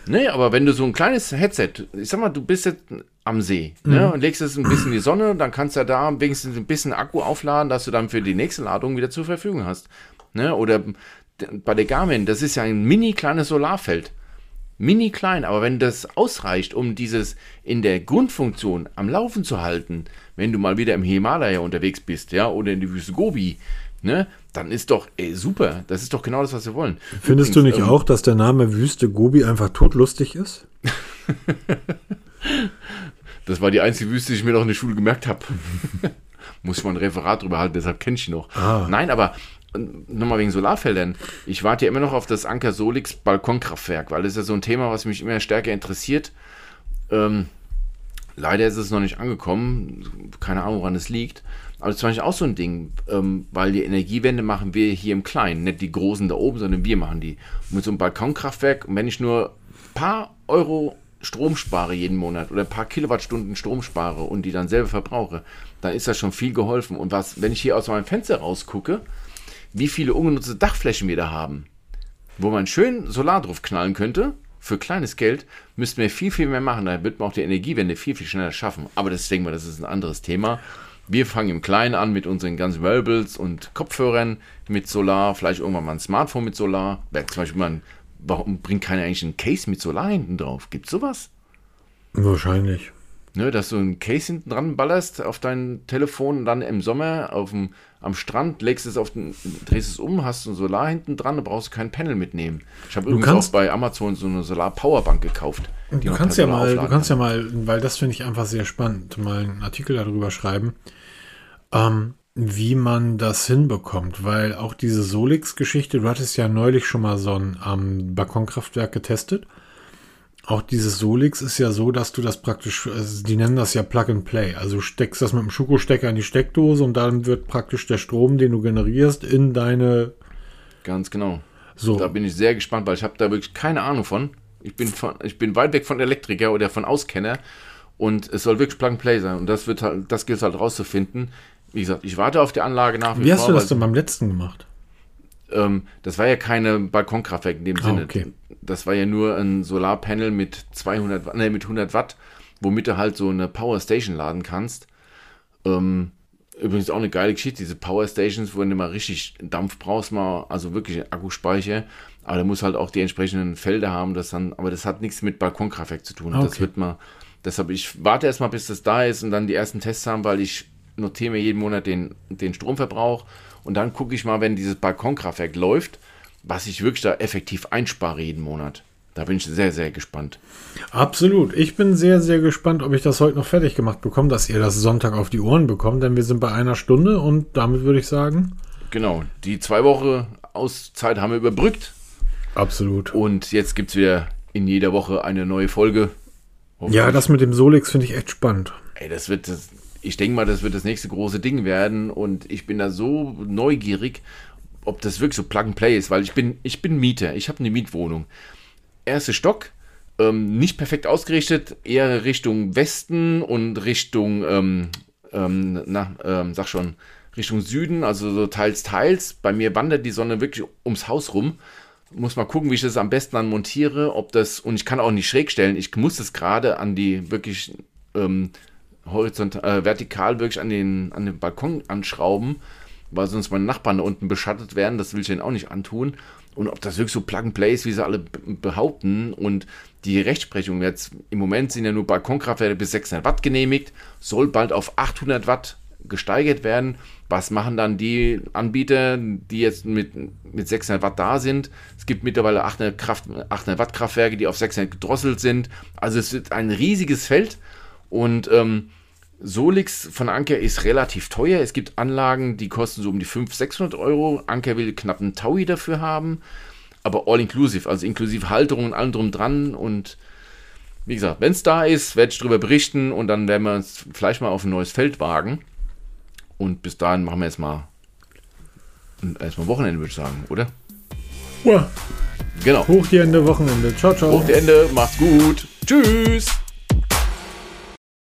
nee, aber wenn du so ein kleines Headset, ich sag mal, du bist jetzt am See ne, mhm. ne, und legst es ein bisschen in die Sonne, dann kannst du ja da wenigstens ein bisschen Akku aufladen, dass du dann für die nächste Ladung wieder zur Verfügung hast. Ne? Oder bei der Garmin, das ist ja ein mini kleines Solarfeld mini klein, aber wenn das ausreicht, um dieses in der Grundfunktion am Laufen zu halten, wenn du mal wieder im Himalaya unterwegs bist, ja, oder in die Wüste Gobi, ne, dann ist doch ey, super. Das ist doch genau das, was wir wollen. Findest Übrigens, du nicht ähm, auch, dass der Name Wüste Gobi einfach totlustig ist? das war die einzige Wüste, die ich mir noch in der Schule gemerkt habe. Muss ich mal ein Referat drüber halten, deshalb kenne ich ihn noch. Ah. Nein, aber nochmal wegen Solarfeldern. Ich warte ja immer noch auf das Anker Solix Balkonkraftwerk, weil das ist ja so ein Thema, was mich immer stärker interessiert. Ähm, leider ist es noch nicht angekommen. Keine Ahnung, woran es liegt. Aber das ist auch so ein Ding, ähm, weil die Energiewende machen wir hier im Kleinen. Nicht die Großen da oben, sondern wir machen die. Und mit so einem Balkonkraftwerk, wenn ich nur ein paar Euro Strom spare jeden Monat oder ein paar Kilowattstunden Strom spare und die dann selber verbrauche, dann ist das schon viel geholfen. Und was, wenn ich hier aus meinem Fenster rausgucke, wie viele ungenutzte Dachflächen wir da haben, wo man schön Solar drauf knallen könnte, für kleines Geld, müssten wir viel, viel mehr machen. Da wird man auch die Energiewende viel, viel schneller schaffen. Aber das denken wir, das ist ein anderes Thema. Wir fangen im Kleinen an mit unseren ganzen Wearables und Kopfhörern mit Solar, vielleicht irgendwann mal ein Smartphone mit Solar. Zum Beispiel, man, warum bringt keiner eigentlich ein Case mit Solar hinten drauf? Gibt es sowas? Wahrscheinlich. Ne, dass du ein Case hinten dran ballerst auf dein Telefon dann im Sommer auf dem, am Strand legst es auf den, drehst es um, hast ein Solar hinten dran, dann brauchst du kein Panel mitnehmen. Ich habe übrigens auch bei Amazon so eine Solar Powerbank gekauft. Du kannst ja mal, du kannst ja mal, weil das finde ich einfach sehr spannend, mal einen Artikel darüber schreiben, ähm, wie man das hinbekommt, weil auch diese Solix-Geschichte, du hattest ja neulich schon mal so ein ähm, Balkonkraftwerk getestet. Auch dieses Solix ist ja so, dass du das praktisch, also die nennen das ja Plug and Play. Also steckst das mit dem Schuko-Stecker in die Steckdose und dann wird praktisch der Strom, den du generierst, in deine. Ganz genau. So. Da bin ich sehr gespannt, weil ich habe da wirklich keine Ahnung von. Ich bin, von, ich bin weit weg von Elektriker oder von Auskenner und es soll wirklich Plug and Play sein. Und das wird halt, das gilt halt rauszufinden. Wie gesagt, ich warte auf die Anlage nach wie, wie vor. Wie hast du das denn beim letzten gemacht? Ähm, das war ja keine Balkonkraftwerk in dem ah, Sinne. Okay. Das war ja nur ein Solarpanel mit 200, nee, mit 100 Watt, womit du halt so eine Power Station laden kannst. Ähm, übrigens auch eine geile Geschichte, diese Power Stations, wo du mal richtig Dampf brauchst, mal, also wirklich Akkuspeicher. Aber da muss halt auch die entsprechenden Felder haben, das dann, aber das hat nichts mit Balkonkraftwerk zu tun. Okay. Das wird mal, deshalb, ich warte erstmal, bis das da ist und dann die ersten Tests haben, weil ich notiere mir jeden Monat den, den Stromverbrauch und dann gucke ich mal, wenn dieses Balkonkraftwerk läuft, was ich wirklich da effektiv einspare jeden Monat. Da bin ich sehr, sehr gespannt. Absolut. Ich bin sehr, sehr gespannt, ob ich das heute noch fertig gemacht bekomme, dass ihr das Sonntag auf die Ohren bekommt, denn wir sind bei einer Stunde und damit würde ich sagen. Genau. Die zwei Wochen Auszeit haben wir überbrückt. Absolut. Und jetzt gibt es wieder in jeder Woche eine neue Folge. Ja, das mit dem Solix finde ich echt spannend. Ey, das wird, das, ich denke mal, das wird das nächste große Ding werden und ich bin da so neugierig, ob das wirklich so Plug and Play ist, weil ich bin, ich bin Mieter, ich habe eine Mietwohnung. Erster Stock, ähm, nicht perfekt ausgerichtet, eher Richtung Westen und Richtung, ähm, ähm, na, ähm, sag schon, Richtung Süden, also so teils, teils. Bei mir wandert die Sonne wirklich ums Haus rum. Muss mal gucken, wie ich das am besten dann montiere, ob das, und ich kann auch nicht schräg stellen, ich muss das gerade an die wirklich ähm, horizontal, äh, vertikal wirklich an den, an den Balkon anschrauben, weil sonst meine Nachbarn da unten beschattet werden. Das will ich denen auch nicht antun. Und ob das wirklich so Plug and Play ist, wie sie alle behaupten. Und die Rechtsprechung jetzt im Moment sind ja nur Balkonkraftwerke bis 600 Watt genehmigt, soll bald auf 800 Watt gesteigert werden. Was machen dann die Anbieter, die jetzt mit, mit 600 Watt da sind? Es gibt mittlerweile 800, Kraft, 800 Watt Kraftwerke, die auf 600 gedrosselt sind. Also es ist ein riesiges Feld und ähm, Solix von Anker ist relativ teuer. Es gibt Anlagen, die kosten so um die 500, 600 Euro. Anker will knapp einen Taui dafür haben, aber all inclusive, also inklusive Halterung und allem drum dran und wie gesagt, wenn es da ist, werde ich darüber berichten und dann werden wir uns vielleicht mal auf ein neues Feld wagen. Und bis dahin machen wir jetzt mal erstmal Wochenende, würde ich sagen, oder? Ja. Genau. Hoch die Ende Wochenende. Ciao, ciao. Hoch die Ende, macht's gut. Tschüss.